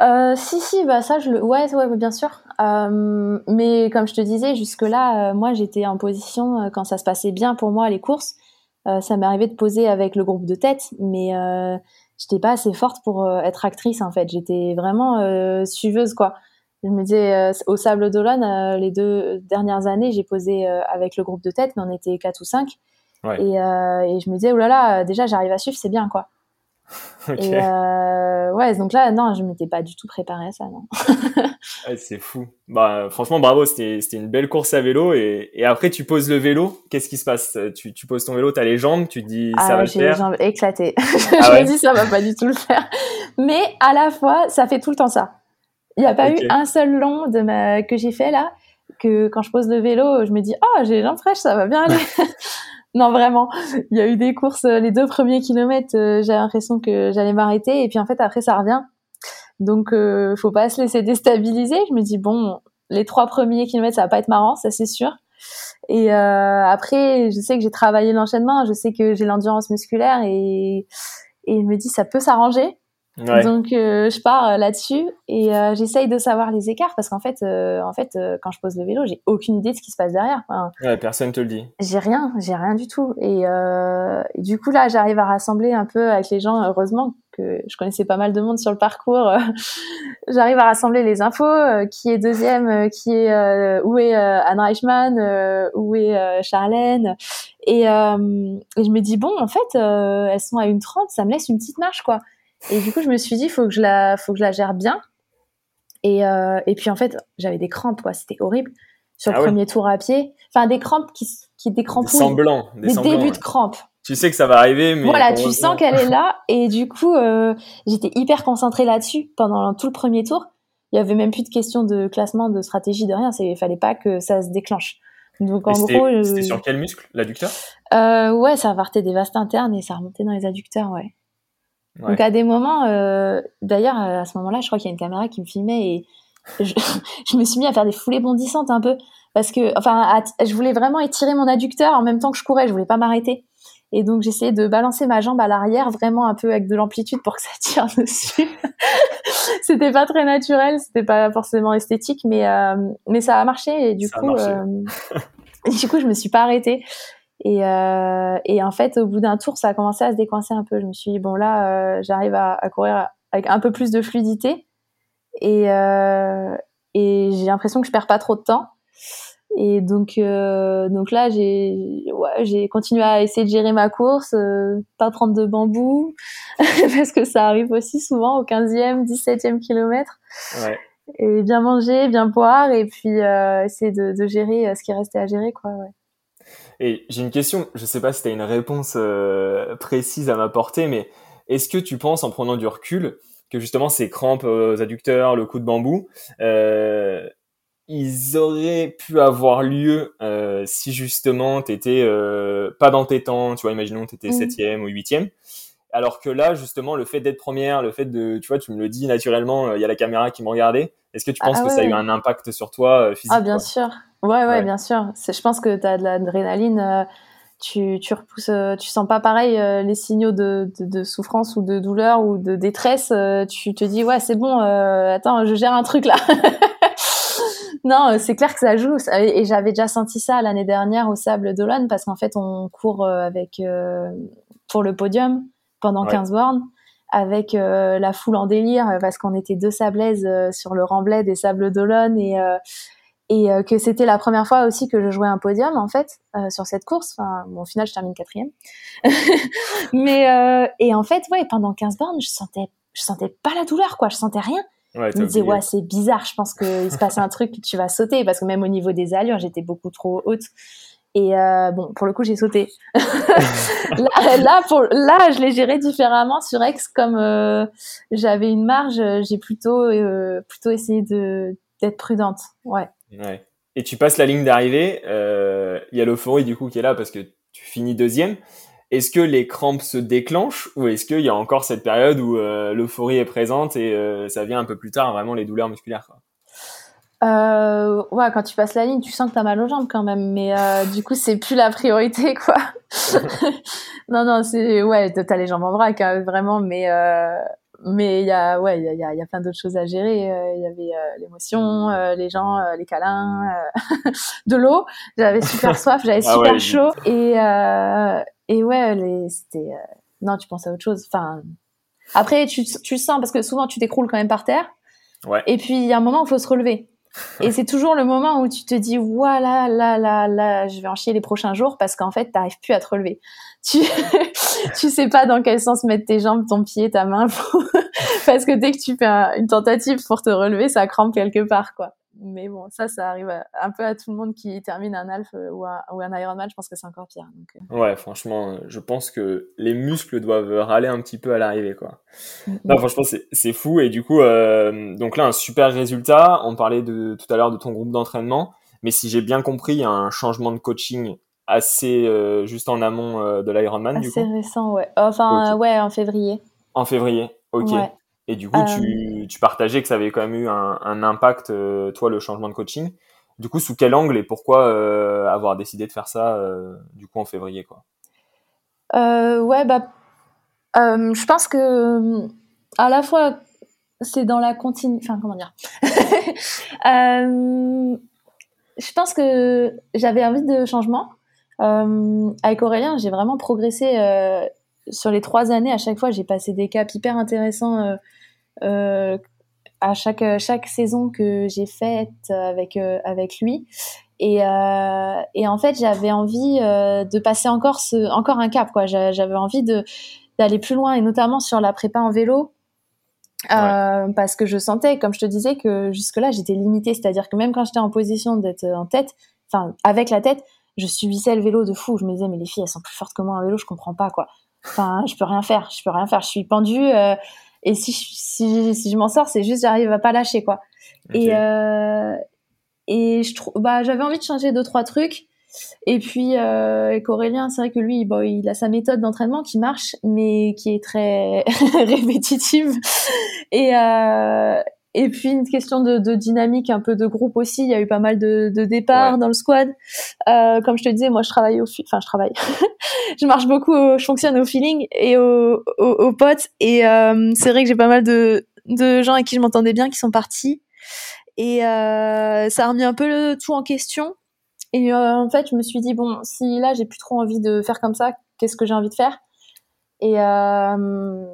Euh, si, si, bah ça, je le. Ouais, ouais, bien sûr. Euh, mais comme je te disais, jusque-là, euh, moi, j'étais en position, quand ça se passait bien pour moi, les courses, ça m'arrivait de poser avec le groupe de tête, mais j'étais pas assez forte pour être actrice, en fait. J'étais vraiment suiveuse, quoi. Je me disais, euh, au Sable d'Olonne, euh, les deux dernières années, j'ai posé euh, avec le groupe de tête, mais on était quatre ou cinq.
Ouais.
Et, et je me disais, oh là là, déjà, j'arrive à suivre, c'est bien, quoi. Et euh, ouais, donc là, non, je m'étais pas du tout préparée à ça, non.
Ouais, c'est fou. Bah, franchement, bravo, c'était une belle course à vélo. Et, et après, tu poses le vélo. Qu'est-ce qui se passe? Tu, tu poses ton vélo, t'as les jambes, tu te dis ça va
Ah,
le
j'ai les
faire.
jambes éclatées.
Ah
je
ouais
me dis, ça va pas du tout le faire. Mais à la fois, ça fait tout le temps ça. Il n'y a pas eu un seul long de ma... que j'ai fait là, que quand je pose le vélo, je me dis, oh, j'ai les jambes fraîches, ça va bien aller. non, vraiment. Il y a eu des courses, euh, les deux premiers kilomètres, euh, j'avais l'impression que j'allais m'arrêter. Et puis en fait, après, ça revient. Donc, euh, faut pas se laisser déstabiliser. Je me dis, bon, les trois premiers kilomètres, ça va pas être marrant, ça c'est sûr. Et euh, après, je sais que j'ai travaillé l'enchaînement, je sais que j'ai l'endurance musculaire et, et je me dis, ça peut s'arranger.
Ouais.
Donc, euh, je pars euh, là-dessus et euh, j'essaye de savoir les écarts parce qu'en fait, euh, en fait quand je pose le vélo, j'ai aucune idée de ce qui se passe derrière. Enfin,
ouais, personne te le dit.
j'ai rien, j'ai rien du tout. Et, et du coup, là, j'arrive à rassembler un peu avec les gens, heureusement que je connaissais pas mal de monde sur le parcours. j'arrive à rassembler les infos, qui est deuxième, qui est où est Anne Reichmann, où est Charlène. Et, et je me dis bon, en fait, elles sont à une 30, ça me laisse une petite marche, quoi. Et du coup, je me suis dit, faut que je la, faut que je la gère bien. Et, euh, et puis en fait, j'avais des crampes, quoi. C'était horrible sur le
Ah ouais.
premier tour à pied. Enfin, des crampes qui, qui des
Des
crampouilles,
semblants. Des,
des
semblants,
débuts
ouais.
de crampes.
Tu sais que ça va arriver, mais.
Voilà, tu sens qu'elle est là. Et du coup, euh, j'étais hyper concentrée là-dessus pendant tout le premier tour. Il y avait même plus de question de classement, de stratégie, de rien. Il fallait pas que ça se déclenche. Donc en gros, euh,
C'était sur quel muscle L'adducteur?
Euh, ouais, ça partait des vastes internes et ça remontait dans les adducteurs, ouais.
Ouais.
Donc à des moments, euh, d'ailleurs à ce moment-là, je crois qu'il y a une caméra qui me filmait et je, je me suis mis à faire des foulées bondissantes un peu parce que, enfin, à- je voulais vraiment étirer mon adducteur en même temps que je courais, je voulais pas m'arrêter. Et donc j'essayais de balancer ma jambe à l'arrière vraiment un peu avec de l'amplitude pour que ça tire dessus. c'était pas très naturel, c'était pas forcément esthétique, mais euh, mais ça a marché et du
Ça
coup, euh, et du coup je me suis pas arrêtée. Et, euh, et en fait, au bout d'un tour, ça a commencé à se décoincer un peu. Je me suis dit, bon, là, euh, j'arrive à, à courir avec un peu plus de fluidité. Et, euh, et j'ai l'impression que je perds pas trop de temps. Et donc, euh, donc là, j'ai ouais, continué à essayer de gérer ma course, euh, pas prendre de bambou, parce que ça arrive aussi souvent au 15e, 17e kilomètre.
Ouais.
Et bien manger, bien boire, et puis euh, essayer de, de gérer ce qui restait à gérer, quoi. Ouais.
Et j'ai une question, je sais pas si tu as une réponse euh, précise à m'apporter, mais est-ce que tu penses, en prenant du recul, que justement ces crampes aux adducteurs, le coup de bambou, euh, ils auraient pu avoir lieu euh, si justement t'étais euh, pas dans tes temps, tu vois, imaginons t'étais
Mhm.
septième ou huitième, alors que là justement le fait d'être première, le fait de, tu vois, tu me le dis naturellement, il y a la caméra qui me regardait, est-ce que tu
Ah,
penses
ah
que ça a eu un impact sur toi euh, physique
Ah, bien sûr. Ouais, ouais,
Ouais.
bien sûr. Je pense que tu as de l'adrénaline. euh, tu, tu repousses, euh, tu sens pas pareil euh, les signaux de, de, de souffrance ou de douleur ou de détresse. tu te dis, ouais, c'est bon, euh, attends, je gère un truc là. non, c'est clair que ça joue. Et j'avais déjà senti ça l'année dernière au Sable d'Olonne parce qu'en fait, on court avec euh, pour le podium pendant
Ouais.
15 bornes avec euh, la foule en délire parce qu'on était deux sablaises sur le remblai des Sables d'Olonne et et euh, que c'était la première fois aussi que je jouais un podium en fait euh, sur cette course. Enfin, bon, au final, je termine quatrième. Mais euh, et en fait, ouais, pendant 15 bornes, je sentais, je sentais pas la douleur, quoi. Je sentais rien.
Ouais,
Je me disais,
oublié.
ouais, c'est bizarre. Je pense qu'il se passe un truc, tu vas sauter parce que même au niveau des allures, j'étais beaucoup trop haute. Et euh, bon, pour le coup, j'ai sauté. là, là, pour, là, je l'ai géré différemment sur X, comme euh, j'avais une marge, j'ai plutôt, euh, plutôt essayé de d'être prudente. Ouais.
Ouais. Et tu passes la ligne d'arrivée, euh, il y a l'euphorie du coup qui est là parce que tu finis deuxième. est-ce que les crampes se déclenchent ou est-ce qu'il y a encore cette période où euh, l'euphorie est présente et euh, ça vient un peu plus tard, vraiment les douleurs musculaires quoi?
Euh, ouais, quand tu passes la ligne, tu sens que t'as mal aux jambes quand même, mais euh, du coup, c'est plus la priorité, quoi. non, non, c'est ouais, t'as les jambes en vrac, hein, vraiment, mais euh, mais il y a ouais, il y a, y a plein d'autres choses à gérer. Euh, il y avait l'émotion, les gens, les câlins, de l'eau. J'avais super soif, j'avais ah super chaud et et ouais, c'était non, tu penses à autre chose. Enfin, après, tu tu sens parce que souvent tu t'écroules quand même par terre. Ouais. Et puis il y a un moment où il faut se relever. Et c'est toujours le moment où tu te dis, voilà, là, là, là, je vais en chier les prochains jours parce qu'en fait, t'arrives plus à te relever. Tu, tu sais pas dans quel sens mettre tes jambes, ton pied, ta main, parce que dès que tu fais une tentative pour te relever, ça crampe quelque part, quoi mais bon, ça, ça arrive un peu à tout le monde qui termine un Alpha ou un, ou un Ironman. Je pense que c'est encore pire.
Euh. Ouais, franchement, je pense que les muscles doivent râler un petit peu à l'arrivée, quoi. Mm, non, mm. franchement, c'est fou. Et du coup, euh, donc là, un super résultat. On parlait de, tout à l'heure de ton groupe d'entraînement. Mais si j'ai bien compris, il y a un changement de coaching assez euh, juste en amont de l'Ironman, du coup.
Assez récent, ouais. Enfin, ouais, en février.
En février, ok. Et du coup, tu, tu, partageais que ça avait quand même eu un, un impact, euh, toi, le changement de coaching. Du coup, sous quel angle et pourquoi euh, avoir décidé de faire ça, euh, du coup, en février, quoi?
Ouais, bah, je pense que à la fois, c'est dans la continue. Enfin, comment dire? Je pense que j'avais envie de changement. Avec Aurélien, j'ai vraiment progressé sur les trois années. À chaque fois, j'ai passé des caps hyper intéressants euh, à chaque chaque saison que j'ai faite avec euh, avec lui. Et, euh, et en fait j'avais envie de passer encore ce encore un cap quoi. J'avais envie d'aller plus loin et notamment sur la prépa en vélo. Euh, parce que je sentais, comme je te disais, que jusque-là j'étais limitée, c'est-à-dire que même quand j'étais en position d'être en tête, enfin avec la tête, je subissais le vélo de fou. Je me disais mais les filles elles sont plus fortes que moi en vélo, je comprends pas quoi. Enfin je peux rien faire, je peux rien faire, je suis pendue. Euh, et si je, si, si je m'en sors, c'est juste j'arrive à pas lâcher quoi. Et euh, et je trouve, bah j'avais envie de changer deux trois trucs. Et puis euh, avec Aurélien, c'est vrai que lui, bon, il a sa méthode d'entraînement qui marche, mais qui est très répétitive. Et euh, et puis une question de, de, dynamique, un peu de groupe aussi. Il y a eu pas mal de, de départs dans le squad. Euh, comme je te disais, moi je travaille au, enfin je travaille, je marche beaucoup, je fonctionne au feeling et au, au, au potes. Et euh, c'est vrai que j'ai pas mal de, de gens avec qui je m'entendais bien qui sont partis. Et euh, ça a remis un peu le tout en question. Et euh, en fait, je me suis dit bon, si là j'ai plus trop envie de faire comme ça, qu'est-ce que j'ai envie de faire? Et euh,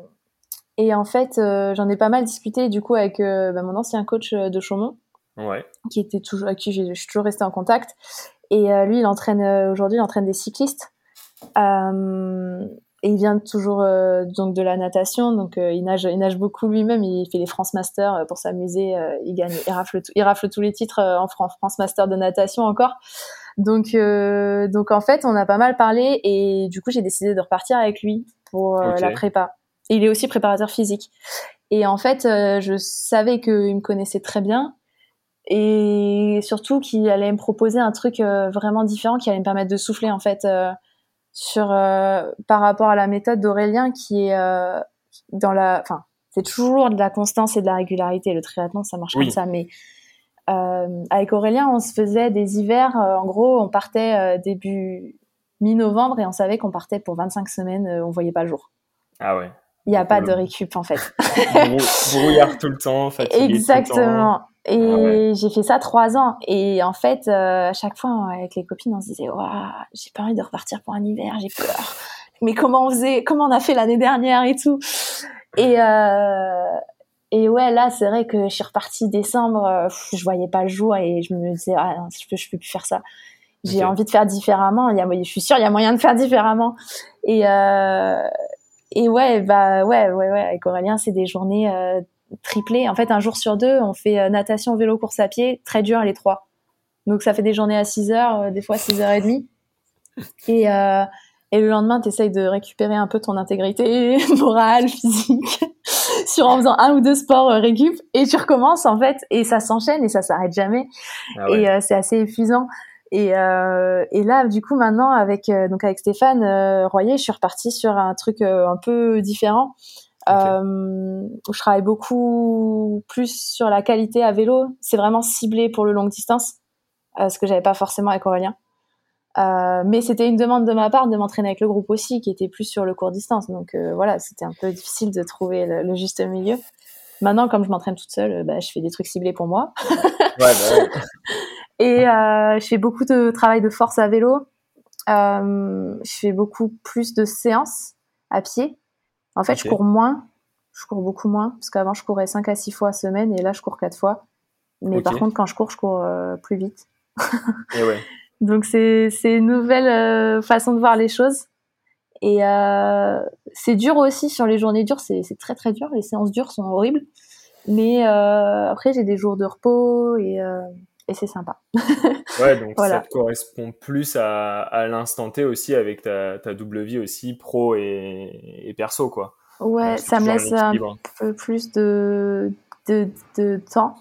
et en fait, euh, j'en ai pas mal discuté du coup avec euh, bah, mon ancien coach euh, de Chaumont, ouais. qui était toujours, avec qui je suis toujours restée en contact. Et lui, il entraîne aujourd'hui, il entraîne des cyclistes. et il vient toujours donc de la natation, donc il nage, il nage beaucoup lui-même. Il fait les France Masters pour s'amuser. il gagne, il rafle, il rafle tous les titres en France Master de natation encore. Donc, donc en fait, on a pas mal parlé et du coup, j'ai décidé de repartir avec lui pour la prépa il est aussi préparateur physique. Et en fait, euh, je savais qu'il me connaissait très bien. Et surtout qu'il allait me proposer un truc euh, vraiment différent qui allait me permettre de souffler en fait euh, sur par rapport à la méthode d'Aurélien qui est dans la enfin c'est toujours de la constance et de la régularité. Le triathlon ça marche comme ça. Mais avec Aurélien on se faisait des hivers en gros on partait début mi-novembre et on savait qu'on partait pour 25 semaines on voyait pas le jour.
Ah ouais
il n'y a pas de récup en fait.
Brouillard tout le temps, fatigué
Exactement. Et ah j'ai fait ça trois ans. Et en fait, euh, à chaque fois, avec les copines, on se disait, waouh, j'ai pas envie de repartir pour un hiver, j'ai peur. Mais comment on faisait, comment on a fait l'année dernière et tout. Et, euh, et ouais, là, c'est vrai que je suis repartie décembre, euh, je voyais pas le jour et je me disais, ah non, je peux, je peux plus faire ça. J'ai envie de faire différemment. Il y a, je suis sûre, il y a moyen de faire différemment. Et, euh, et ouais, bah ouais, ouais, ouais, avec Aurélien, c'est des journées euh, triplées. En fait, un jour sur deux, on fait euh, natation, vélo, course à pied, très dur les trois. Donc ça fait des journées à 6 heures, euh, des fois 6 heures et demie. Et, euh, et le lendemain, tu essayes de récupérer un peu ton intégrité morale, physique, sur en faisant un ou deux sports récup, et tu recommences en fait, et ça s'enchaîne et ça s'arrête jamais. Ah et c'est assez épuisant. Et, euh, et là, du coup, maintenant, avec euh, donc avec Stéphane euh, Royer, je suis repartie sur un truc un peu différent. où je travaille beaucoup plus sur la qualité à vélo. C'est vraiment ciblé pour le longue distance, ce que j'avais pas forcément avec Aurélien. mais c'était une demande de ma part de m'entraîner avec le groupe aussi, qui était plus sur le court distance. Donc voilà, c'était un peu difficile de trouver le, juste milieu. Maintenant, comme je m'entraîne toute seule, bah, je fais des trucs ciblés pour moi. ouais, bah ouais. Et euh, je fais beaucoup de travail de force à vélo. Euh, je fais beaucoup plus de séances à pied. En fait, je cours moins. Je cours beaucoup moins. Parce qu'avant, je courais 5 à 6 fois semaine et là, je cours 4 fois. Mais par contre, quand je cours, je cours euh, plus vite. et ouais. Donc, c'est une nouvelle euh, façon de voir les choses. Et euh, c'est dur aussi sur les journées dures. C'est très, très dur. Les séances dures sont horribles. Mais après, j'ai des jours de repos et et c'est sympa.
ouais, donc ça te correspond plus à, à l'instant T aussi avec ta, ta, double vie aussi pro et, et perso, quoi.
Ouais, ça me laisse un peu plus de, de, de temps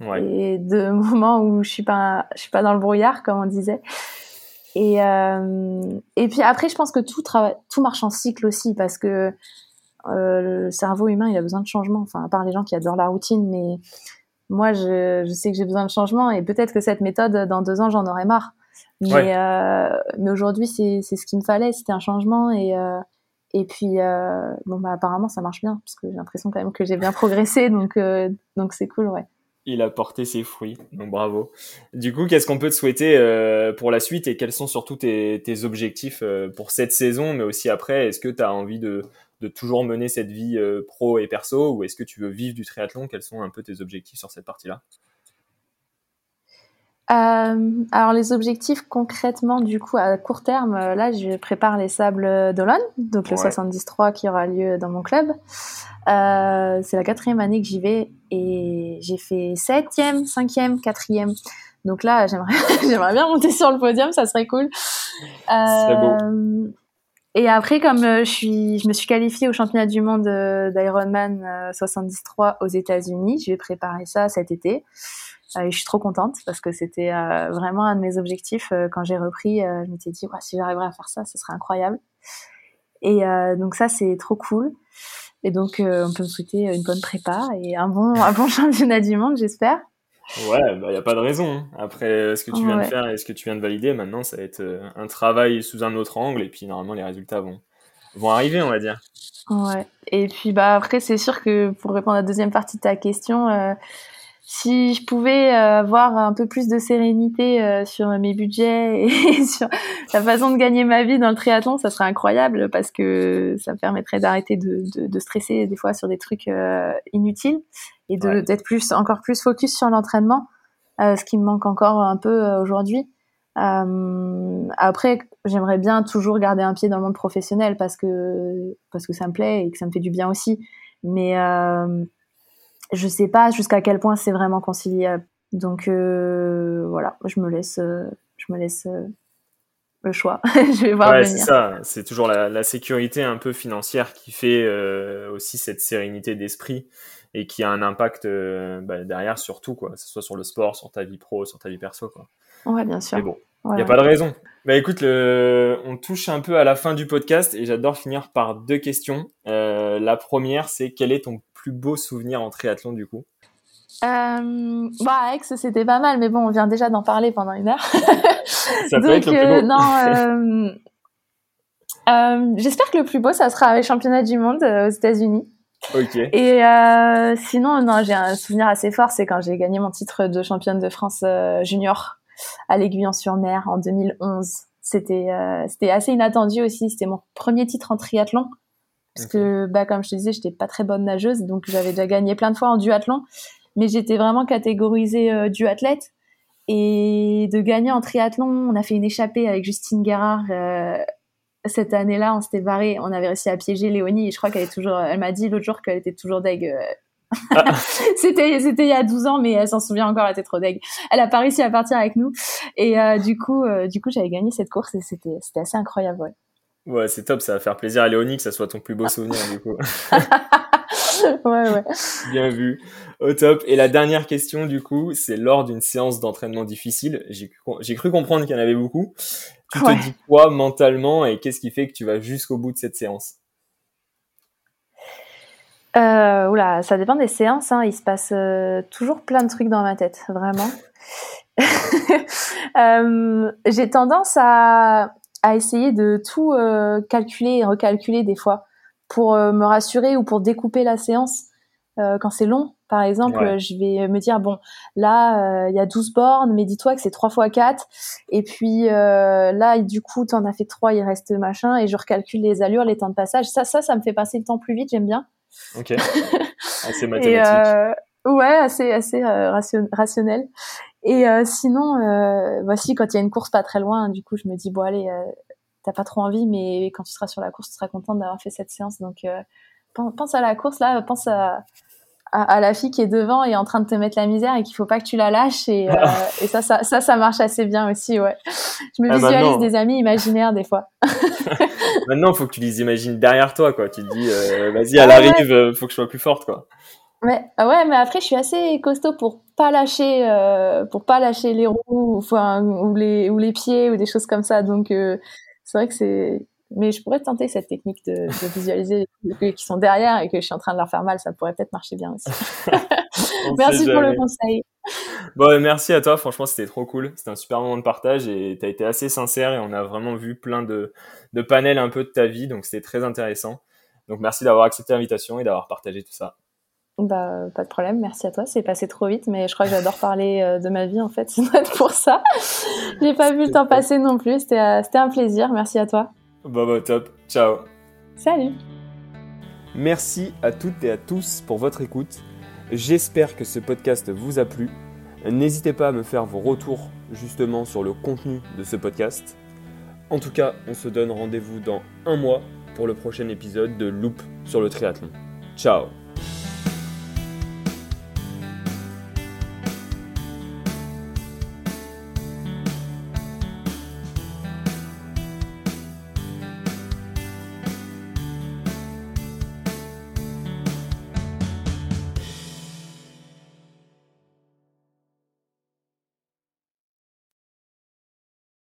ouais. et de moments où je suis pas, je suis pas dans le brouillard, comme on disait. Et, euh, et puis après, je pense que tout, tout marche en cycle aussi parce que euh, le cerveau humain, il a besoin de changement. Enfin, à part les gens qui adorent la routine, mais moi, je, je sais que j'ai besoin de changement et peut-être que cette méthode, dans deux ans, j'en aurais marre. Mais, euh, mais aujourd'hui, c'est ce qu'il me fallait, c'était un changement et, euh, et puis, euh, bon, bah, apparemment, ça marche bien parce que j'ai l'impression quand même que j'ai bien progressé, donc donc c'est cool, ouais.
Il a porté ses fruits, donc bravo. Du coup, qu'est-ce qu'on peut te souhaiter pour la suite et quels sont surtout tes, tes objectifs pour cette saison, mais aussi après Est-ce que tu as envie de, de toujours mener cette vie euh, pro et perso ou est-ce que tu veux vivre du triathlon? Quels sont un peu tes objectifs sur cette partie-là?
Euh, alors les objectifs concrètement du coup à court terme, euh, là je prépare les sables d'Olonne, donc le 73 qui aura lieu dans mon club. Euh, c'est la quatrième année que j'y vais et j'ai fait septième, cinquième, quatrième. Donc là j'aimerais j'aimerais bien monter sur le podium, ça serait cool. Euh, beau. Et après, comme euh, je, suis, je me suis qualifiée au championnat du monde euh, d'Ironman 73 euh, aux États-Unis, je vais préparer ça cet été. et je suis trop contente parce que c'était vraiment un de mes objectifs. quand j'ai repris, je m'étais dit, si j'arriverais à faire ça, ce serait incroyable. Et donc ça, c'est trop cool. Et donc, on peut me souhaiter une bonne prépa et un bon, un bon championnat du monde, j'espère.
Ouais, il bah, n'y a pas de raison. Hein. Après ce que tu viens de faire et ce que tu viens de valider, maintenant, ça va être euh, un travail sous un autre angle et puis normalement, les résultats vont, vont arriver, on va dire.
Ouais. Et puis, bah, après, c'est sûr que pour répondre à la deuxième partie de ta question, euh, si je pouvais euh, avoir un peu plus de sérénité euh, sur mes budgets et sur la façon de gagner ma vie dans le triathlon, ça serait incroyable parce que ça me permettrait d'arrêter de, de, de, stresser des fois sur des trucs euh, inutiles et de d'être plus encore plus focus sur l'entraînement, ce qui me manque encore un peu aujourd'hui. après, j'aimerais bien toujours garder un pied dans le monde professionnel parce que parce que ça me plaît et que ça me fait du bien aussi. Mais je sais pas jusqu'à quel point c'est vraiment conciliable. Donc euh, voilà, je me laisse, euh, je me laisse euh, le choix. je vais voir
ouais, c'est ça. C'est toujours la, la, sécurité un peu financière qui fait aussi cette sérénité d'esprit et qui a un impact bah, derrière sur tout, quoi. Que ce soit sur le sport, sur ta vie pro, sur ta vie perso, quoi.
Ouais, bien sûr.
Mais bon, il n'y a pas de raison. Bah écoute, le... on touche un peu à la fin du podcast et j'adore finir par deux questions. la première, c'est quel est ton beau souvenir en triathlon du coup?
Euh, bah, Aix, c'était pas mal, mais bon, on vient déjà d'en parler pendant une heure. Ça peut être le plus beau. non, euh, euh, j'espère que le plus beau, ça sera les championnats du monde aux États-Unis.
Ok.
Et sinon, non, j'ai un souvenir assez fort, c'est quand j'ai gagné mon titre de championne de France junior à l'Aiguillon-sur-Mer en 2011. C'était c'était assez inattendu aussi. C'était mon premier titre en triathlon. Parce que, bah, comme je te disais, j'étais pas très bonne nageuse, donc j'avais déjà gagné plein de fois en duathlon, mais j'étais vraiment catégorisée euh, duathlète. Et de gagner en triathlon, on a fait une échappée avec Justine Guérard euh, cette année-là. On s'était barré, on avait réussi à piéger Léonie. Et je crois qu'elle est toujours, elle m'a dit l'autre jour qu'elle était toujours deg. Euh. Ah. c'était c'était il y a 12 ans mais elle s'en souvient encore elle était trop deg elle a pas réussi à partir avec nous et euh, du coup du coup j'avais gagné cette course et c'était c'était assez incroyable ouais.
Ouais, c'est top, ça va faire plaisir à Léonie que ça soit ton plus beau souvenir du coup.
ouais, ouais.
Bien vu. Au top. Et la dernière question, du coup, c'est lors d'une séance d'entraînement difficile. J'ai cru comprendre qu'il y en avait beaucoup. Tu te dis quoi mentalement et qu'est-ce qui fait que tu vas jusqu'au bout de cette séance?
Euh, oula, ça dépend des séances. Hein. Il se passe euh, toujours plein de trucs dans ma tête, vraiment. euh, J'ai tendance à, à, essayer de tout euh, calculer et recalculer des fois pour euh, me rassurer ou pour découper la séance euh, quand c'est long. Par exemple, je vais me dire, bon, là, il y a 12 bornes, mais dis-toi que c'est 3 fois 4. Et puis là, du coup, tu en as fait 3, il reste machin. Et je recalcule les allures, les temps de passage. Ça, ça, ça me fait passer le temps plus vite, j'aime bien.
Ok. Assez mathématique.
ouais, assez, assez rationnel. Et euh, sinon, euh, voici quand il y a une course pas très loin, du coup, je me dis bon allez, t'as pas trop envie, mais quand tu seras sur la course, tu seras contente d'avoir fait cette séance. Donc pense à la course là, pense à, à, la fille qui est devant et en train de te mettre la misère et qu'il faut pas que tu la lâches et, euh, et ça, ça, ça, ça marche assez bien aussi, ouais. Je me ah, visualise des amis imaginaires des fois.
maintenant, faut que tu les imagines derrière toi, quoi. Tu te dis, euh, vas-y, elle arrive, il euh, faut que je sois plus forte, quoi.
Ouais, ah ouais, mais après, je suis assez costaud pour pas lâcher, euh, pour pas lâcher les roues, enfin, ou les, ou les pieds, ou des choses comme ça. Donc, euh, c'est vrai que c'est, mais je pourrais tenter cette technique de, de visualiser les qui sont derrière et que je suis en train de leur faire mal. Ça pourrait peut-être marcher bien aussi. merci pour le conseil.
Bon, merci à toi. Franchement, c'était trop cool. C'était un super moment de partage et tu as été assez sincère et on a vraiment vu plein de, de panels un peu de ta vie. Donc, c'était très intéressant. Donc, merci d'avoir accepté l'invitation et d'avoir partagé tout ça.
Bah, pas de problème, merci à toi. C'est passé trop vite, mais je crois que j'adore parler euh, de ma vie en fait. C'est pour ça. J'ai pas vu le temps passer non plus. C'était euh, un plaisir. Merci à toi.
Bah, bah, top. Ciao.
Salut.
Merci à toutes et à tous pour votre écoute. J'espère que ce podcast vous a plu. N'hésitez pas à me faire vos retours justement sur le contenu de ce podcast. En tout cas, on se donne rendez-vous dans un mois pour le prochain épisode de Loop sur le triathlon. Ciao